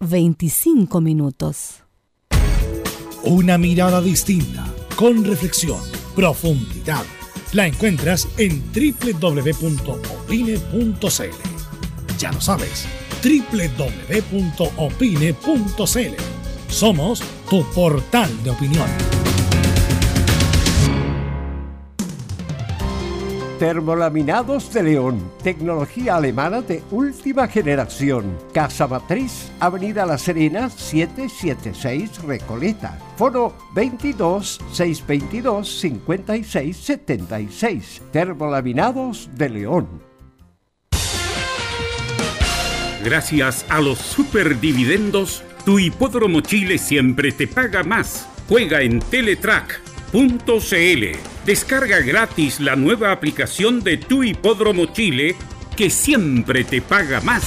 25 minutos. Una mirada distinta, con reflexión, profundidad. La encuentras en www.opine.cl. Ya lo sabes, www.opine.cl. Somos tu portal de opinión. Termolaminados de León, tecnología alemana de última generación. Casa Matriz, Avenida La Serena, 776 Recoleta. Foro 22 622 56 76. Termolaminados de León. Gracias a los superdividendos, tu hipódromo Chile siempre te paga más. Juega en Teletrack.cl Descarga gratis la nueva aplicación de Tu Hipódromo Chile que siempre te paga más.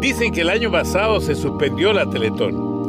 Dicen que el año pasado se suspendió la Teletón,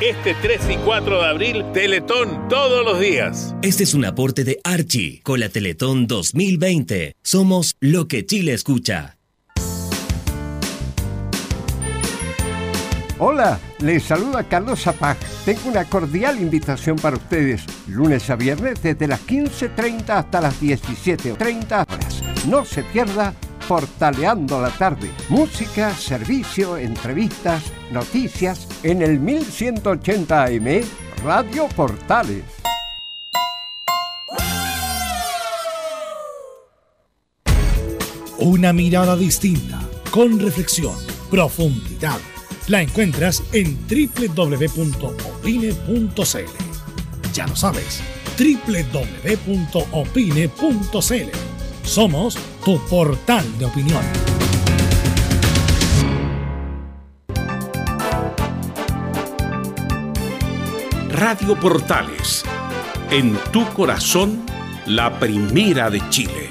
Este 3 y 4 de abril, Teletón todos los días. Este es un aporte de Archie con la Teletón 2020. Somos lo que Chile escucha. Hola, les saluda Carlos Zapag. Tengo una cordial invitación para ustedes. Lunes a viernes desde las 15.30 hasta las 17.30 horas. No se pierda Portaleando la tarde. Música, servicio, entrevistas, noticias en el 1180 AM Radio Portales. Una mirada distinta, con reflexión, profundidad la encuentras en www.opine.cl. Ya lo sabes, www.opine.cl. Somos tu portal de opinión. Radio Portales, en tu corazón, la primera de Chile.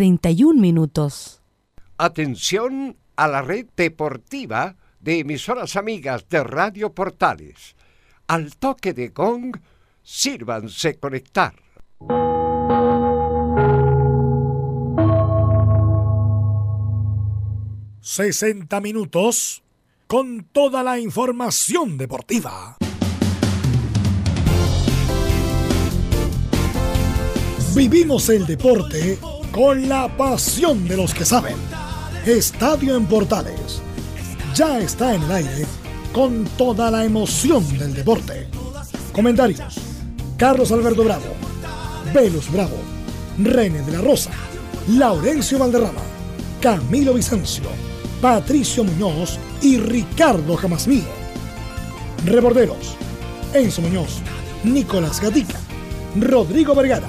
31 minutos. Atención a la red deportiva de emisoras amigas de Radio Portales. Al toque de gong, sírvanse conectar. ...60 minutos... ...con toda la información deportiva. Vivimos el deporte... ...con la pasión de los que saben. Estadio en Portales. Ya está en el aire... ...con toda la emoción del deporte. Comentarios. Carlos Alberto Bravo. Velus Bravo. René de la Rosa. Laurencio Valderrama. Camilo Vicencio. Patricio Muñoz y Ricardo Jamasmí. Reborderos. Enzo Muñoz. Nicolás Gatica. Rodrigo Vergara.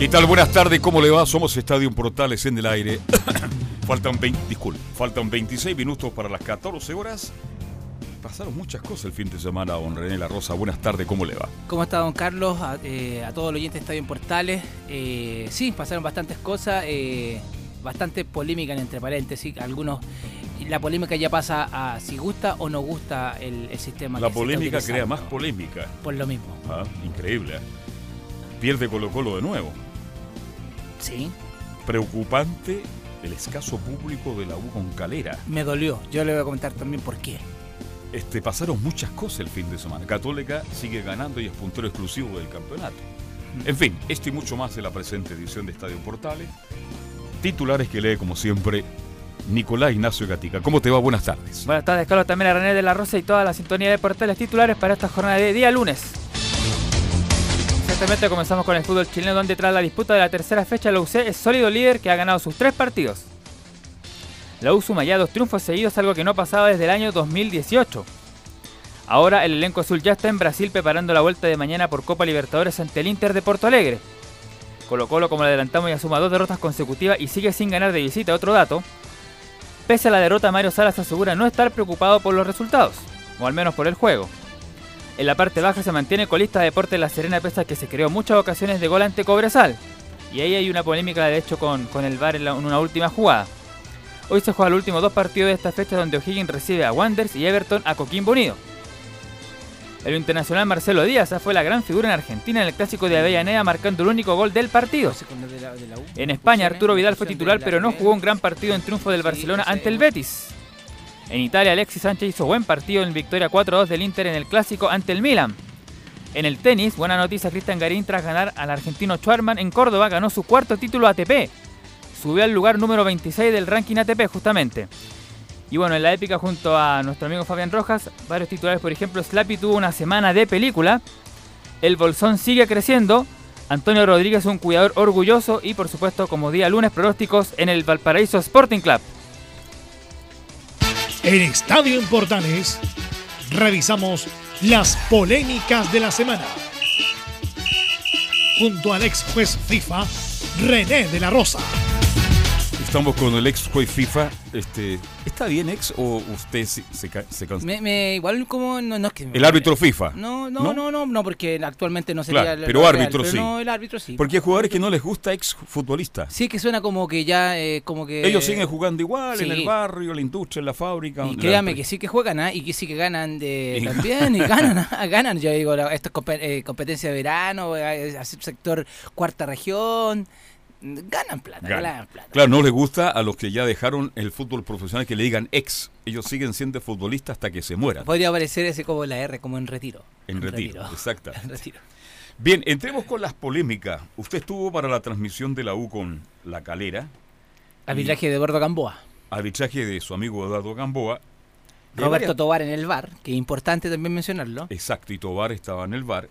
¿Qué tal? Buenas tardes, ¿cómo le va? Somos Estadio Portales en el aire. faltan 20, disculpe, faltan 26 minutos para las 14 horas. Pasaron muchas cosas el fin de semana, don René La Rosa. Buenas tardes, ¿cómo le va? ¿Cómo está, don Carlos? A, eh, a todos los oyentes de Estadio Portales. Eh, sí, pasaron bastantes cosas. Eh, bastante polémica entre paréntesis. Algunos. La polémica ya pasa a si gusta o no gusta el, el sistema. La que se está polémica crea más polémica. Por lo mismo. Ah, increíble. Pierde Colo Colo de nuevo. Sí. Preocupante el escaso público de la U con Calera. Me dolió. Yo le voy a comentar también por qué. Este, pasaron muchas cosas el fin de semana. Católica sigue ganando y es puntero exclusivo del campeonato. En fin, esto y mucho más en la presente edición de Estadio Portales. Titulares que lee, como siempre, Nicolás Ignacio Gatica. ¿Cómo te va? Buenas tardes. Buenas tardes, Carlos, también a René de la Rosa y toda la sintonía de portales titulares para esta jornada de día lunes. Comenzamos con el fútbol chileno, donde tras la disputa de la tercera fecha, la UC es sólido líder que ha ganado sus tres partidos. La U suma ya dos triunfos seguidos, algo que no pasaba desde el año 2018. Ahora el elenco azul ya está en Brasil preparando la vuelta de mañana por Copa Libertadores ante el Inter de Porto Alegre. Colo Colo, como le adelantamos, ya suma dos derrotas consecutivas y sigue sin ganar de visita. Otro dato, Pese a la derrota, Mario Salas asegura no estar preocupado por los resultados, o al menos por el juego. En la parte baja se mantiene colista Deporte La Serena pese a que se creó muchas ocasiones de gol ante Cobresal. Y ahí hay una polémica de hecho con, con el VAR en, una última jugada. Hoy se juegan los últimos dos partidos de esta fecha donde O'Higgins recibe a Wanderers y Everton a Coquimbo Unido. El internacional Marcelo Díaz fue la gran figura en Argentina en el clásico de Avellaneda marcando el único gol del partido. En España, Arturo Vidal fue titular, pero no jugó un gran partido en triunfo del Barcelona ante el Betis. En Italia, Alexis Sánchez hizo buen partido en victoria 4-2 del Inter en el clásico ante el Milan. En el tenis, buena noticia, Cristian Garín tras ganar al argentino Schwarman en Córdoba ganó su cuarto título ATP. Subió al lugar número 26 del ranking ATP justamente. Y bueno, en la épica junto a nuestro amigo Fabián Rojas, varios titulares, por ejemplo, Slappy tuvo una semana de película. El Bolsón sigue creciendo. Antonio Rodríguez un cuidador orgulloso y por supuesto como día lunes pronósticos en el Valparaíso Sporting Club. En Estadio en Portales revisamos las polémicas de la semana. Junto al ex juez FIFA, René de la Rosa. Estamos con el ex juez FIFA. Este, ¿Está bien, ex, o usted se, se, ca- se cansa? Me, me- igual como no, no es que me- El árbitro FIFA. No, no, ¿No? no, no, no, porque actualmente no sería Claro, el- pero árbitro pero sí. No, el árbitro sí. Porque hay jugadores que no les gusta ex futbolista. Sí, que suena como que ya, eh, como que... Ellos siguen jugando igual en el barrio, en la industria, en la fábrica. Y créame que sí que juegan, ¿ah? Y que sí que ganan de también, y ganan, ¿ah? ganan. Yo digo, la- esto es compe- eh, competencia de verano, eh, sector cuarta región, ganan plata, Gana. ganan plata. Claro, no les gusta a los que ya dejaron el fútbol profesional que le digan ex. Ellos siguen siendo futbolistas hasta que se mueran. Podría aparecer ese como la R, como en retiro. En retiro, exacto. En retiro. Bien, entremos con las polémicas. Usted estuvo para la transmisión de la U con La Calera, Arbitraje de Bordo Gamboa. arbitraje de su amigo Eduardo Gamboa. Roberto varias- Tobar en el bar, que es importante también mencionarlo. Exacto, y Tobar estaba en el bar.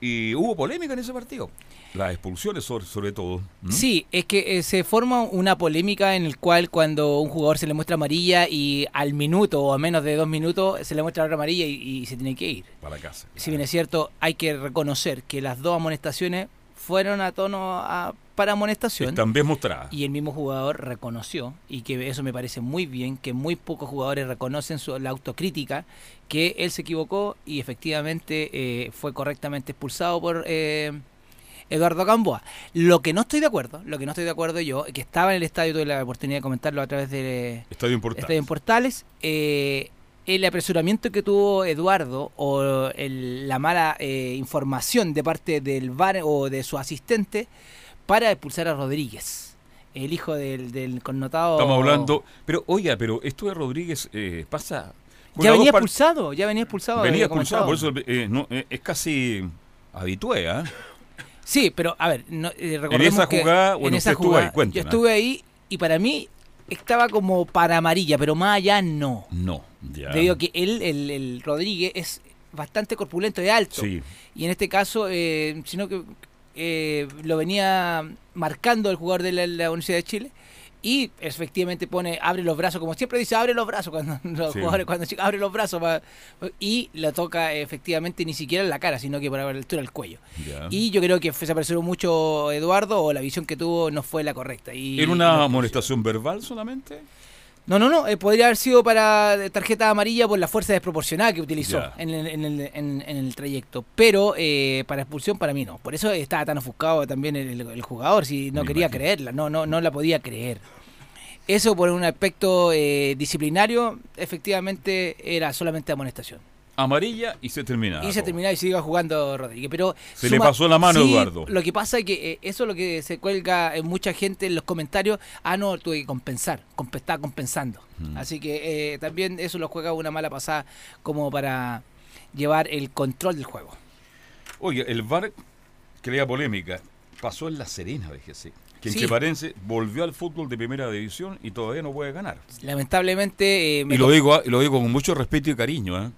Y hubo polémica en ese partido. Las expulsiones sobre, sobre todo. Sí, es que eh, se forma una polémica en el cual cuando un jugador se le muestra amarilla y al minuto o a menos de dos minutos se le muestra otra amarilla y, y se tiene que ir. Para casa. Si bien es cierto, hay que reconocer que las dos amonestaciones fueron a tono a- para amonestación. Están bien mostradas. Y el mismo jugador reconoció, y que eso me parece muy bien, que muy pocos jugadores reconocen su, la autocrítica, que él se equivocó y efectivamente eh, fue correctamente expulsado por eh, Eduardo Gamboa. Lo que no estoy de acuerdo, lo que no estoy de acuerdo yo, que estaba en el estadio, tuve la oportunidad de comentarlo a través de Estadio Portales, eh, el apresuramiento que tuvo Eduardo o el- la mala eh, información de parte del VAR o de su asistente para expulsar a Rodríguez, el hijo del, del connotado. Estamos hablando. Pero, oiga, pero esto de Rodríguez eh, pasa. Ya venía expulsado, ya venía expulsado. Venía expulsado, por eso eh, no, eh, es casi habitué, ¿ah? Sí, pero a ver, no, eh, recordemos esa que jugada, bueno, en esa usted estuvo jugada, ahí, yo estuve ahí y para mí estaba como para amarilla, pero más allá no. No, ya. Debido a que él, el, el Rodríguez, es bastante corpulento y alto. Sí. Y en este caso, eh, sino que eh, lo venía marcando el jugador de la, la Universidad de Chile. Y efectivamente pone, abre los brazos, como siempre dice, abre los brazos cuando los Sí. jugadores, cuando abre los brazos y lo toca efectivamente ni siquiera en la cara, sino que por la altura del cuello. Y yo creo que fue- se apresuró mucho Eduardo o la visión que tuvo no fue la correcta. Y, ¿Era una amonestación verbal solamente? No, no, no. eh, podría haber sido para tarjeta amarilla por la fuerza desproporcionada que utilizó en el, en, el, en- en el trayecto. Pero eh, para expulsión, para mí no. Por eso estaba tan ofuscado también el, el jugador. Si no Me quería imagino. creerla, no, no, no la podía creer. Eso por un aspecto eh, disciplinario, efectivamente era solamente amonestación. Amarilla y se termina. y se terminaba y iba jugando Rodríguez. Pero Se le pasó la mano sí, Eduardo. Lo que pasa es que eh, eso es lo que se cuelga en mucha gente en los comentarios. Ah, no, tuve que compensar. comp- estaba compensando. Mm. Así que eh, también eso lo juega una mala pasada como para llevar el control del juego. Oye, el VAR crea polémica. Pasó en La Serena, déjese. Que Sí. Cheparense volvió al fútbol de primera división y todavía no puede ganar. Lamentablemente. eh, me Y lo digo, lo digo con mucho respeto y cariño. ¿eh?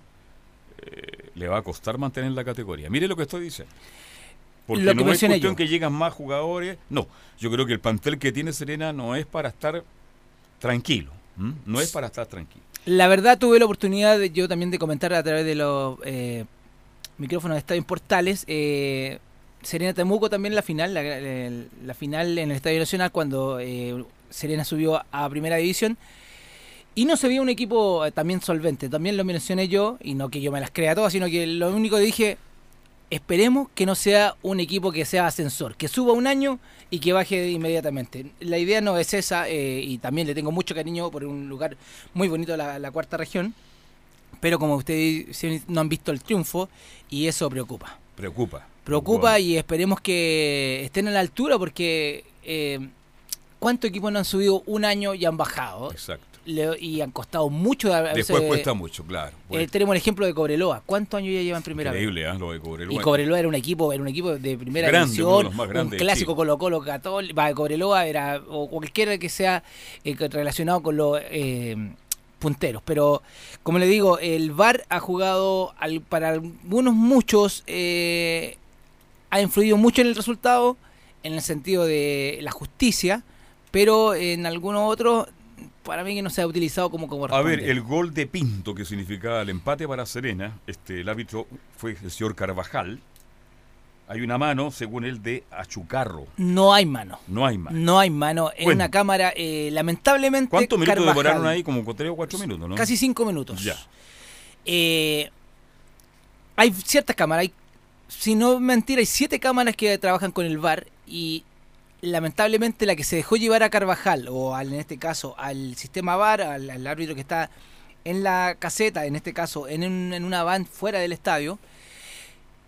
Eh, le va a costar mantener la categoría. Mire lo que estoy diciendo. Porque Lo que no es cuestión yo. que llegan más jugadores. No, yo creo que el plantel que tiene Serena no es para estar tranquilo. ¿m? No es para estar tranquilo. La verdad tuve la oportunidad de, yo también de comentar a través de los eh, micrófonos de Estadio Portales. Eh, Serena Temuco también la final, la, la- la final en el Estadio Nacional cuando eh, Serena subió a Primera División. Y no se veía un equipo eh, también solvente. También lo mencioné yo, y no que yo me las crea todas, sino que lo único que dije, esperemos que no sea un equipo que sea ascensor, que suba un año y que baje inmediatamente. La idea no es esa, eh, y también le tengo mucho cariño por un lugar muy bonito, la, la cuarta región, pero como ustedes no han visto el triunfo, y eso preocupa. Preocupa. Preocupa y esperemos que estén a la altura porque eh, ¿cuántos equipos no han subido un año y han bajado? Exacto. Le- y han costado mucho. Después cuesta mucho, claro. eh, tenemos el ejemplo de Cobreloa. ¿Cuántos años ya llevan primera vez? increíble, ¿eh? Lo de Cobreloa. Y Cobreloa era un equipo, era un equipo de primera Grande, división, un grandes de clásico Chile. Colo Colo Católico, va, Cobreloa era o cualquiera que sea eh, relacionado con los eh, punteros. Pero como le digo, el VAR ha jugado al- para algunos muchos ha influido mucho en el resultado en el sentido de la justicia, pero en algunos otros para mí que no se ha utilizado como como A ver, el gol de Pinto que significaba el empate para Serena, este, el árbitro fue el señor Carvajal. Hay una mano, según él, de Achucarro. no hay mano. No hay más. No hay mano. En Bueno. una cámara, eh, lamentablemente. ¿Cuántos minutos Carvajal, demoraron ahí? Como tres o cuatro minutos, ¿no? Casi cinco minutos. Ya. Eh, hay ciertas cámaras. Hay, si no mentira, hay siete cámaras que trabajan con el VAR y lamentablemente la que se dejó llevar a Carvajal, o al- en este caso al sistema VAR, al, al árbitro que está en la caseta, en este caso en, un- en una van fuera del estadio,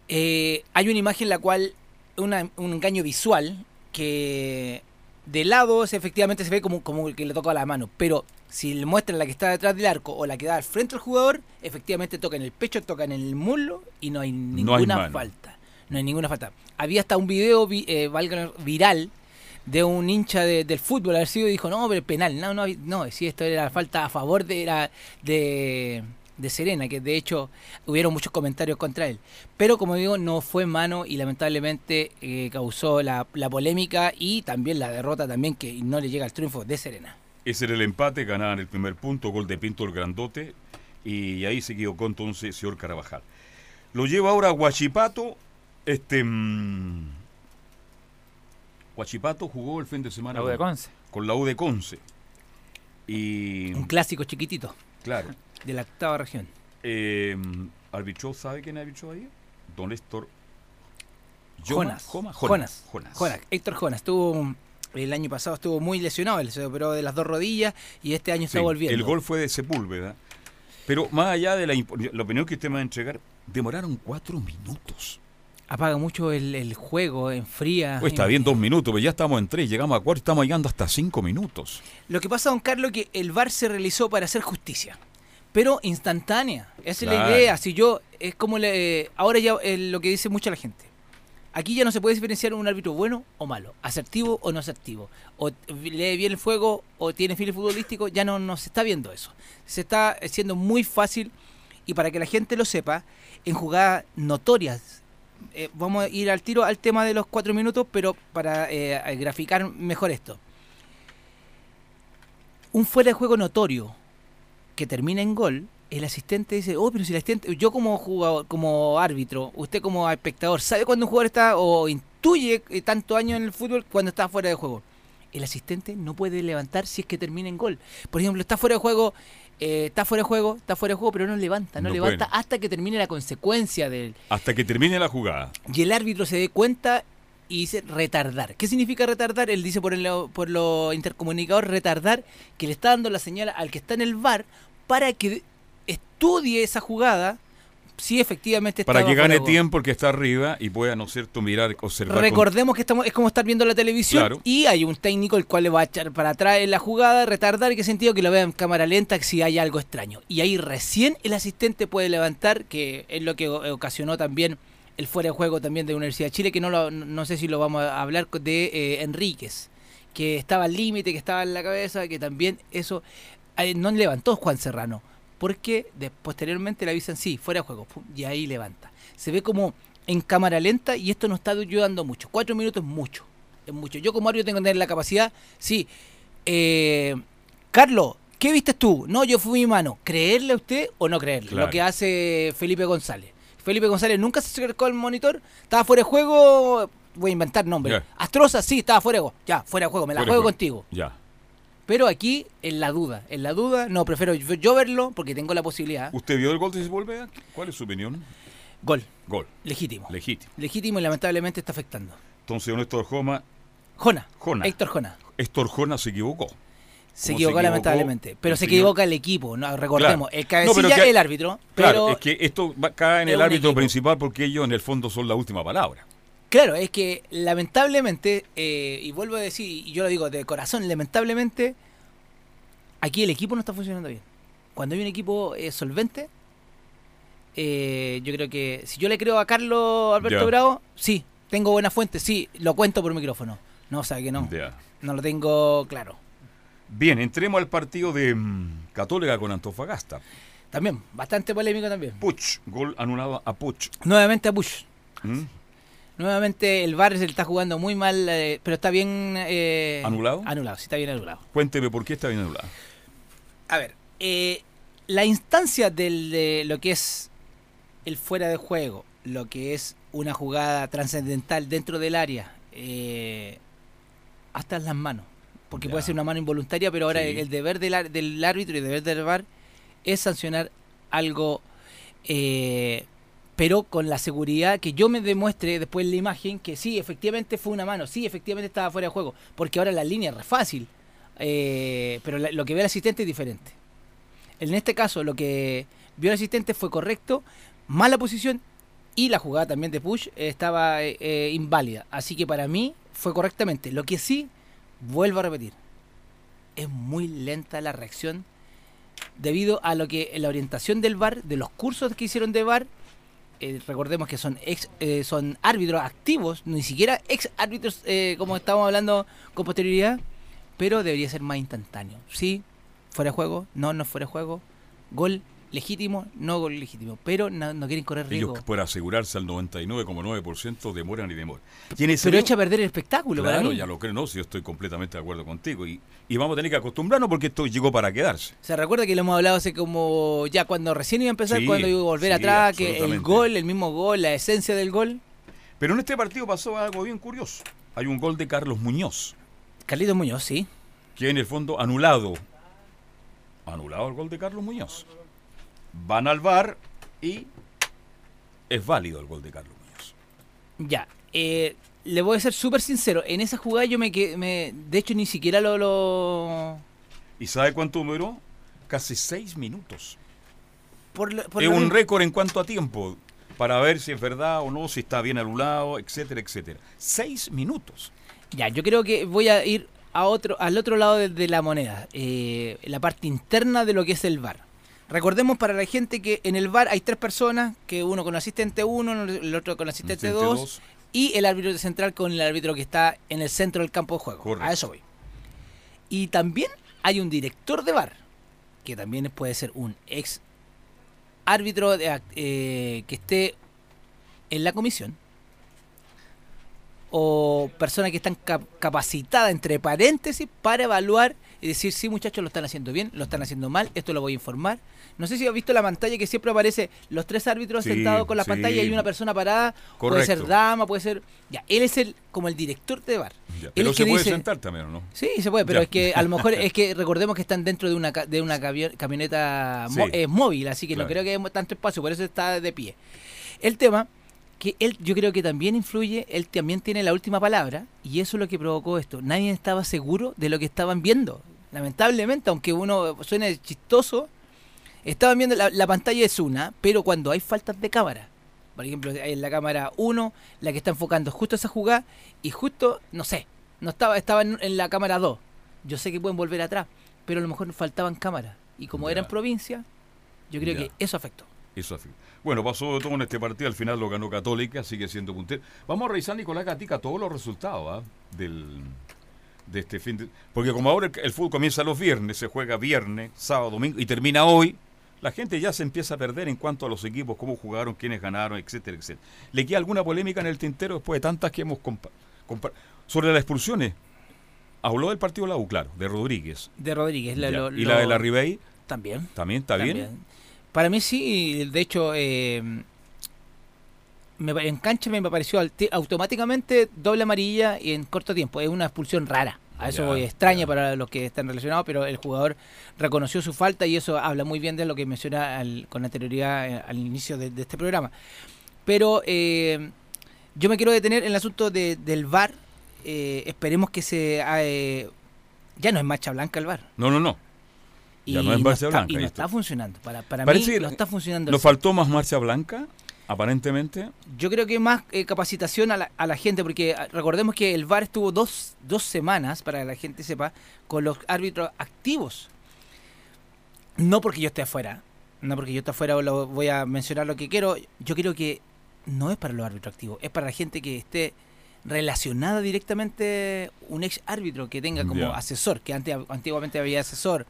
eh, hay una imagen en la cual una- un engaño visual que de lado efectivamente se ve como, como que le toca la mano, pero si le muestran la que está detrás del arco o la que da al frente del jugador, efectivamente toca en el pecho, toca en el muslo y no hay No hay ninguna falta. No hay ninguna falta. Había hasta un video vi- eh, viral de un hincha de- del fútbol haber sido dijo, no, pero penal. No, no, no, si esto era falta a favor de, de de Serena, que de hecho hubieron muchos comentarios contra él. Pero como digo, no fue mano y lamentablemente eh, causó la, la polémica y también la derrota también que no le llega al triunfo de Serena. Ese era el empate, ganaban el primer punto, gol de Pinto el Grandote, y ahí se equivocó entonces señor Carabajal. Lo lleva ahora a Huachipato, este... mm, Huachipato jugó el fin de semana La U de con- Conce. con la U de Conce. Y... Un clásico chiquitito Claro. de la octava región. Eh, arbitró, ¿sabe quién arbitró ahí? Don Héctor Yoma- Jonas. Jonas. Jonas. Jonas. Héctor Jonas. Estuvo, el año pasado estuvo muy lesionado, él se operó de las dos rodillas y este año está Sí, volviendo. El gol fue de Sepúlveda. Pero más allá de la, la opinión que usted me va a entregar, demoraron cuatro minutos. Apaga mucho el, el juego, enfría. Pues está bien dos minutos, pero ya estamos en tres, llegamos a cuatro, estamos llegando hasta cinco minutos. Lo que pasa, don Carlos, que el VAR se realizó para hacer justicia, pero instantánea. Esa es la idea. Si yo, es como le- ahora ya eh, lo que dice mucha la gente. Aquí ya no se puede diferenciar un árbitro bueno o malo, asertivo o no asertivo, o lee bien el fuego o tiene fines futbolístico, ya no, no se está viendo eso. Se está siendo muy fácil y para que la gente lo sepa, en jugadas notorias, eh, vamos a ir al tiro al tema de los cuatro minutos, pero para eh, graficar mejor esto. Un fuera de juego notorio que termina en gol, el asistente dice, oh, pero si el asistente, yo como jugador, como árbitro, usted como espectador, ¿sabe cuándo un jugador está o intuye eh, tanto años en el fútbol cuando está fuera de juego? El asistente no puede levantar si es que termina en gol. Por ejemplo, está fuera de juego, eh, está fuera de juego, está fuera de juego, pero no levanta, no, No levanta hasta que termine la consecuencia del, Hasta que termine la jugada. y el árbitro se dé cuenta y dice retardar. ¿Qué significa retardar? Él dice por el por lo intercomunicador retardar que le está dando la señal al que está en el bar para que estudie esa jugada si efectivamente Para estaba que gane tiempo el que está arriba y pueda, ¿no es cierto?, mirar, observar. con- Recordemos que estamos es como estar viendo la televisión Claro. y hay un técnico el cual le va a echar para atrás en la jugada, retardar, ¿en qué sentido? Que lo vea en cámara lenta si hay algo extraño. Y ahí recién el asistente puede levantar, que es lo que ocasionó también el fuera de juego también de Universidad de Chile, que no, lo- no sé si lo vamos a hablar de eh, Enríquez, que estaba al límite, que estaba en la cabeza, que también eso eh, no levantó Juan Serrano, porque de- posteriormente le avisan, sí, fuera de juego, y ahí levanta. Se ve como en cámara lenta y esto nos está ayudando mucho. Cuatro minutos es mucho, es mucho. Yo como árbitro tengo que tener la capacidad, sí. Eh, Carlos, ¿qué viste tú? No, yo fui mi mano. ¿Creerle a usted o no creerle? Claro. Lo que hace Felipe González. Felipe González nunca se acercó al monitor, estaba fuera de juego, voy a inventar nombre. Ya. Astroza, sí, estaba fuera de juego. Ya, fuera de juego, me la Fuera de juego juego. contigo. Ya. Pero aquí, en la duda, en la duda, no, prefiero yo, yo verlo porque tengo la posibilidad. ¿Usted vio el gol de Sepúlveda? ¿Cuál es su opinión? Gol, Gol. legítimo. Legítimo. legítimo y lamentablemente está afectando. Entonces, don Héctor Joma, Jona, Jona. Héctor Jona. Héctor Jona se equivocó. Se equivocó, se equivocó lamentablemente. Pero se equivoca el equipo, no recordemos. Claro. El cabecilla No, que- el árbitro. Claro, pero es que esto va, cae en es el árbitro principal porque ellos en el fondo son la última palabra. Claro, es que lamentablemente, eh, y vuelvo a decir, y yo lo digo de corazón, lamentablemente, aquí el equipo no está funcionando bien. Cuando hay un equipo eh, solvente, eh, yo creo que si yo le creo a Carlos Alberto. Bravo, sí, tengo buena fuente, sí, lo cuento por micrófono. No, sabe que no, no lo tengo claro. Bien, entremos al partido de mm, Católica con Antofagasta. También, bastante polémico también. Puch, gol anulado a Puch. Nuevamente a Bush. ¿Mm? Nuevamente el Bar se está jugando muy mal, eh, pero está bien... eh, ¿Anulado? Anulado, sí, está bien anulado. Cuénteme por qué está bien anulado. A ver, eh, la instancia del, de lo que es el fuera de juego, lo que es una jugada trascendental dentro del área, eh, hasta en las manos. Porque Ya. puede ser una mano involuntaria, pero ahora Sí. el, el deber del, del árbitro y el deber del VAR es sancionar algo, eh, pero con la seguridad que yo me demuestre después en la imagen que sí, efectivamente fue una mano, sí, efectivamente estaba fuera de juego, porque ahora la línea es re fácil, eh, pero lo que ve el asistente es diferente. En este caso, lo que vio el asistente fue correcto, mala posición y la jugada también de push estaba eh, eh, inválida. Así que para mí fue correctamente. Lo que sí, vuelvo a repetir, es muy lenta la reacción debido a lo que la orientación del VAR, de los cursos que hicieron de VAR, eh, recordemos que son ex, eh, son árbitros activos, ni siquiera ex árbitros eh, como estábamos hablando con posterioridad, pero debería ser más instantáneo. Sí, fuera de juego, no, no fuera de juego, gol legítimo, no gol legítimo, pero no, no quieren correr riesgo. Ellos por asegurarse al 99,9% demoran y demoran. Quienes Pero se echa a perder el espectáculo para Claro, mí. ya lo creo, no, si yo estoy completamente de acuerdo contigo. Y, y vamos a tener que acostumbrarnos porque esto llegó para quedarse. O sea, recuerda que lo hemos hablado hace como ya cuando recién iba a empezar, Sí, cuando iba a volver sí, atrás, que el gol, el mismo gol, la esencia del gol. Pero en este partido pasó algo bien curioso. Hay un gol de Carlos Muñoz, Carlitos Muñoz, sí. que en el fondo anulado. Anulado el gol de Carlos Muñoz. Van al VAR y es válido el gol de Carlos Muñoz. Ya. eh, le voy a ser súper sincero. En esa jugada yo me, De hecho, ni siquiera lo. lo ¿Y sabe cuánto duró? Casi seis minutos. por lo- por es lo un récord en cuanto a tiempo para ver si es verdad o no, si está bien anulado, etcétera, etcétera. Seis minutos. Ya, yo creo que voy a ir a otro, al otro lado de, de la moneda, eh, la parte interna de lo que es el VAR. Recordemos para la gente que en el VAR hay tres personas, que uno con asistente 1, el otro con asistente Asistente 2 dos. y el árbitro central con el árbitro que está en el centro del campo de juego. Correcto. A eso voy. Y también hay un director de VAR, que también puede ser un ex árbitro de eh, que esté en la comisión o personas que están cap- capacitadas, entre paréntesis, para evaluar y decir, sí muchachos, lo están haciendo bien, lo están haciendo mal, esto lo voy a informar. No sé si has visto la pantalla que siempre aparece los tres árbitros Sí, sentados con la sí. pantalla y una persona parada, puede ser Correcto. dama, puede ser... Ya, él es el como el director de bar. Ya, Él Pero es se que puede dice- sentar también, ¿o no? Sí, se puede, pero Ya. es que a lo mejor es que recordemos que están dentro de una de una camioneta Sí. eh, móvil, así que Claro. no creo que haya tanto espacio, por eso está de pie. El tema que él yo creo que también influye, él también tiene la última palabra y eso es lo que provocó esto. Nadie estaba seguro de lo que estaban viendo. Lamentablemente, aunque uno suene chistoso, estaban viendo la, la pantalla es una, pero cuando hay faltas de cámara, por ejemplo, en la cámara 1, la que está enfocando justo esa jugada y justo, no sé, no estaba estaba en, en la cámara 2. Yo sé que pueden volver atrás, pero a lo mejor faltaban cámaras y como Ya. era en provincia, yo creo Ya. que eso afectó. Eso así. Bueno, pasó de todo en este partido, al final lo ganó Católica, sigue siendo puntero. Vamos a revisar, Nicolás Gatica, todos los resultados ¿ah? del de este fin de... Porque como ahora el, el fútbol comienza los viernes, se juega viernes, sábado, domingo y termina hoy, la gente ya se empieza a perder en cuanto a los equipos, cómo jugaron, quiénes ganaron, etcétera, etcétera. ¿Le queda alguna polémica en el tintero después de tantas que hemos Sobre las expulsiones, habló del partido de la U, claro, de Rodríguez. De Rodríguez. la- lo- y la de la Ribey, También. también está bien. Para mí sí, de hecho, eh, me, en cancha me pareció automáticamente doble amarilla y en corto tiempo. Es una expulsión rara. A eso Ya, voy extraña ya. para los que están relacionados, pero el jugador reconoció su falta y eso habla muy bien de lo que menciona al- con anterioridad eh, al inicio de, de este programa. Pero eh, yo me quiero detener en el asunto de- del VAR. Eh, esperemos que se... eh, ya no es marcha blanca el VAR. No, no, no. Y Ya no es marcha está, blanca, y no está funcionando. Para, para Parece mí no está funcionando. ¿Nos faltó más marcha blanca, aparentemente? Yo creo que más eh, capacitación a la, a la gente, porque ah, recordemos que el VAR estuvo dos, dos semanas, para que la gente sepa, con los árbitros activos. No porque yo esté afuera, no porque yo esté afuera lo, voy a mencionar lo que quiero. Yo creo que no es para los árbitros activos, es para la gente que esté relacionada directamente, un ex árbitro que tenga como asesor, que antes, antiguamente había asesor,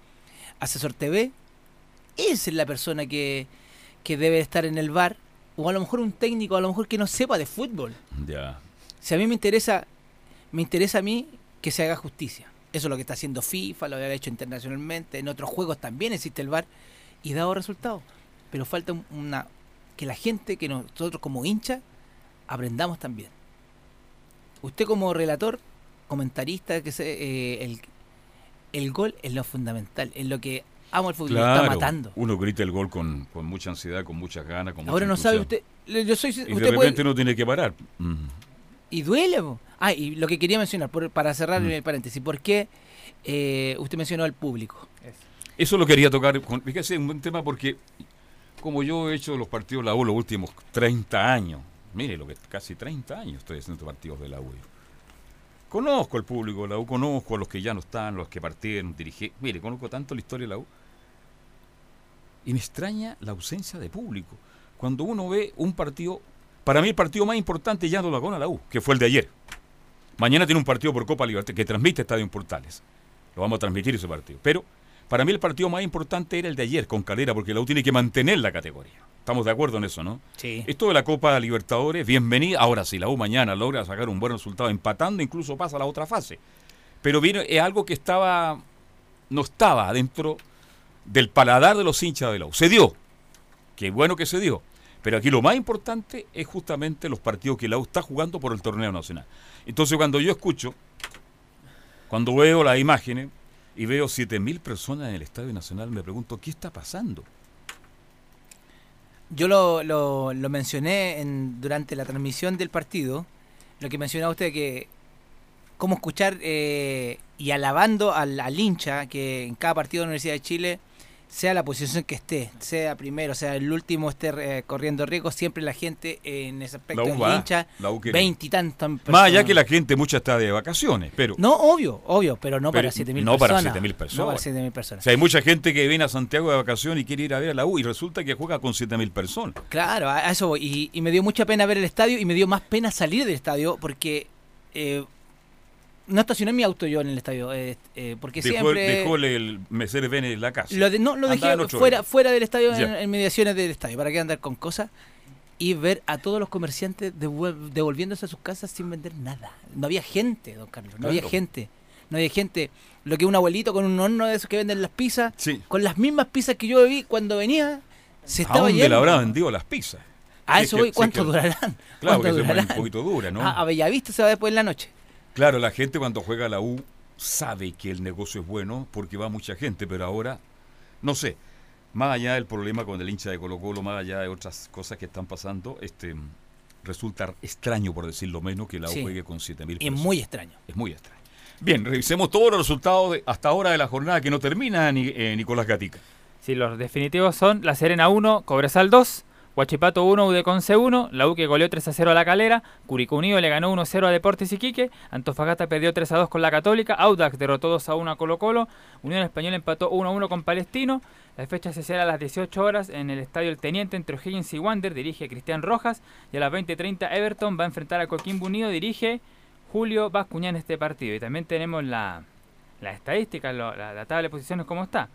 asesor TV. Esa es la persona que, que debe estar en el VAR, o a lo mejor un técnico, a lo mejor que no sepa de fútbol. Ya. Si a mí me interesa, me interesa a mí que se haga justicia. Eso es lo que está haciendo FIFA, lo ha hecho internacionalmente, en otros juegos también existe el VAR y dado resultados. Pero falta un- una que la gente, que nosotros como hincha, aprendamos también. Usted como relator, comentarista, que se, eh, el, el gol es lo fundamental, es lo que amo el fútbol, lo está matando. uno grita el gol con, con mucha ansiedad, con muchas ganas, con Ahora no sabe usted, yo soy, Y de usted puede- repente uno tiene que parar. Mm. Y duele. po. Ah, y lo que quería mencionar, por- para cerrar Mm. el paréntesis, ¿por qué eh, usted mencionó al público? Eso lo quería tocar. Con, fíjese, un buen tema porque, como yo he hecho los partidos de la U los últimos 30 años, mire, lo que casi 30 años estoy haciendo partidos de la U. Conozco al público de la U, conozco a los que ya no están, los que partieron, dirigí. Mire, conozco tanto la historia de la U. Y me extraña la ausencia de público. Cuando uno ve un partido, para mí el partido más importante ya no lo gana la U, que fue el de ayer. Mañana tiene un partido por Copa Libertad que transmite Estadio en Portales. Lo vamos a transmitir ese partido. Pero Para mí el partido más importante era el de ayer con Calera, porque la U tiene que mantener la categoría. Estamos de acuerdo en eso, ¿no? Sí. Esto de la Copa Libertadores, bienvenida. Ahora, si la U mañana logra sacar un buen resultado empatando, incluso pasa a la otra fase. Pero viene, es algo que estaba, no estaba dentro del paladar de los hinchas de la. Se dio. Qué bueno que se dio. Pero aquí lo más importante es justamente los partidos que la U está jugando por el torneo nacional. Entonces cuando yo escucho, cuando veo las imágenes y veo 7.000 personas en el Estadio Nacional, me pregunto, ¿qué está pasando? Yo lo, lo, lo mencioné en, durante la transmisión del partido, lo que mencionaba usted, que cómo escuchar eh, y alabando al, al hincha que en cada partido de la Universidad de Chile sea la posición que esté, sea primero, sea el último, esté eh, corriendo riesgo, siempre la gente eh, en ese aspecto va, hincha, veintitantas Más personas. allá que la gente mucha está de vacaciones, pero... No, obvio, obvio, pero no Pero para 7.000 no para personas. 7.000 No personas. para 7.000 O personas. sea, hay mucha gente que viene a Santiago de vacaciones y quiere ir a ver a la U y resulta que juega con 7.000 personas. Claro, a eso voy. Y, y me dio mucha pena ver el estadio y me dio más pena salir del estadio porque eh, no estacioné mi auto yo en el estadio. eh, eh, porque Dejó, siempre... dejó el, Mercedes Benz en la casa. Lo de- no, lo Andaba dejé fuera, fuera del estadio, en, mediaciones del estadio, para que andar con cosas. Y ver a todos los comerciantes devolviéndose a sus casas sin vender nada. No había gente, don Carlos, no había gente. No había gente. Lo que un abuelito con un horno de esos que venden las pizzas, Sí. con las mismas pizzas que yo vi cuando venía, se ¿A estaba dónde le yendo. habrá vendido las pizzas? A Sí, eso voy, ¿cuánto durarán? Claro, ¿Cuánto que durarán? un poquito dura, ¿no? Ah, a Bellavista se va después en la noche. Claro, la gente cuando juega a la U sabe que el negocio es bueno porque va mucha gente, pero ahora, no sé, más allá del problema con el hincha de Colo Colo, más allá de otras cosas que están pasando, este resulta extraño, por decirlo menos, que la U Sí. juegue con 7.000 Y es muy extraño. Es muy extraño. Bien, revisemos todos los resultados de- hasta ahora de la jornada que no termina, ni, eh, Nicolás Gatica. Sí, los definitivos son La Serena 1, Cobresal 2, Huachipato 1, Udeconce 1, la U que goleó 3 a 0 a la Calera, Curicó Unido le ganó 1 a 0 a Deportes Iquique, Antofagasta perdió 3 a 2 con la Católica, Audax derrotó 2 a 1 a Colo Colo, Unión Española empató 1 a 1 con Palestino, la fecha se cierra a las 18 horas en el Estadio El Teniente entre O'Higgins y Wander, dirige Cristian Rojas, y a las 20.30 Everton va a enfrentar a Coquimbo Unido, dirige Julio Bascuñán este partido. Y también tenemos la, la estadística, la, la tabla de posiciones como está.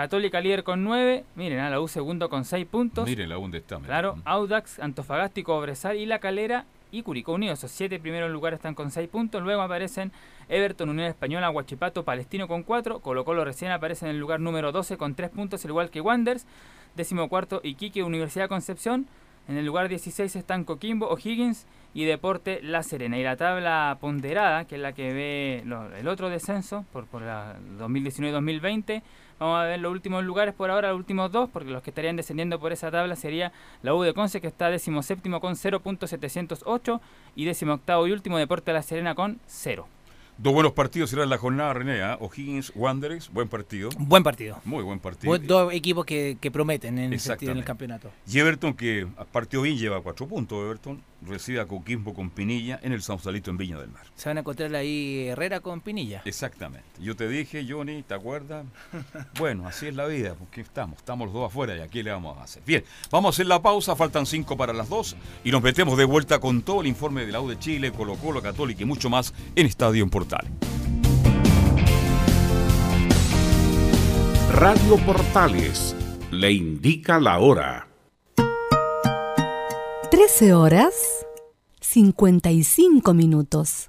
Católica líder con 9, miren, a la U segundo con 6 puntos. Miren la dónde está. mira. Claro, Audax, Antofagasta y Cobresal y La Calera y Curicó Unido. Esos siete primeros lugares están con 6 puntos. Luego aparecen Everton, Unión Española, Huachipato, Palestino con 4. Colo Colo recién aparece en el lugar número 12 con 3 puntos, al igual que Wanders. Décimo cuarto, Iquique, Universidad de Concepción. En el lugar 16 están Coquimbo, O'Higgins y Deporte La Serena. Y la tabla ponderada, que es la que ve el otro descenso por, por la 2019-2020. Vamos a ver los últimos lugares por ahora, los últimos dos, porque los que estarían descendiendo por esa tabla sería la U de Conce, que está décimo séptimo con 0.708 y décimo octavo y último Deporte La Serena con 0. Dos buenos partidos será la jornada, René. ¿ah? O'Higgins, Wanderers, buen partido. Buen partido. Muy buen partido. Buen- dos equipos que, que prometen en, el sentido, en el campeonato. Y Everton, que a partido bien, lleva cuatro puntos. Everton recibe a Coquimbo con Pinilla en el Sausalito en Viña del Mar. Se van a encontrar ahí Herrera con Pinilla. Exactamente. Yo te dije, Johnny, ¿te acuerdas? Bueno, así es la vida, porque estamos, estamos los dos afuera y aquí le vamos a hacer. Bien, vamos a hacer la pausa, faltan cinco para las dos y nos metemos de vuelta con todo el informe de la U de Chile, Colo Colo, Católica y mucho más en Estadio en Portal. Radio Portales le indica la hora. 13 horas 55 minutos.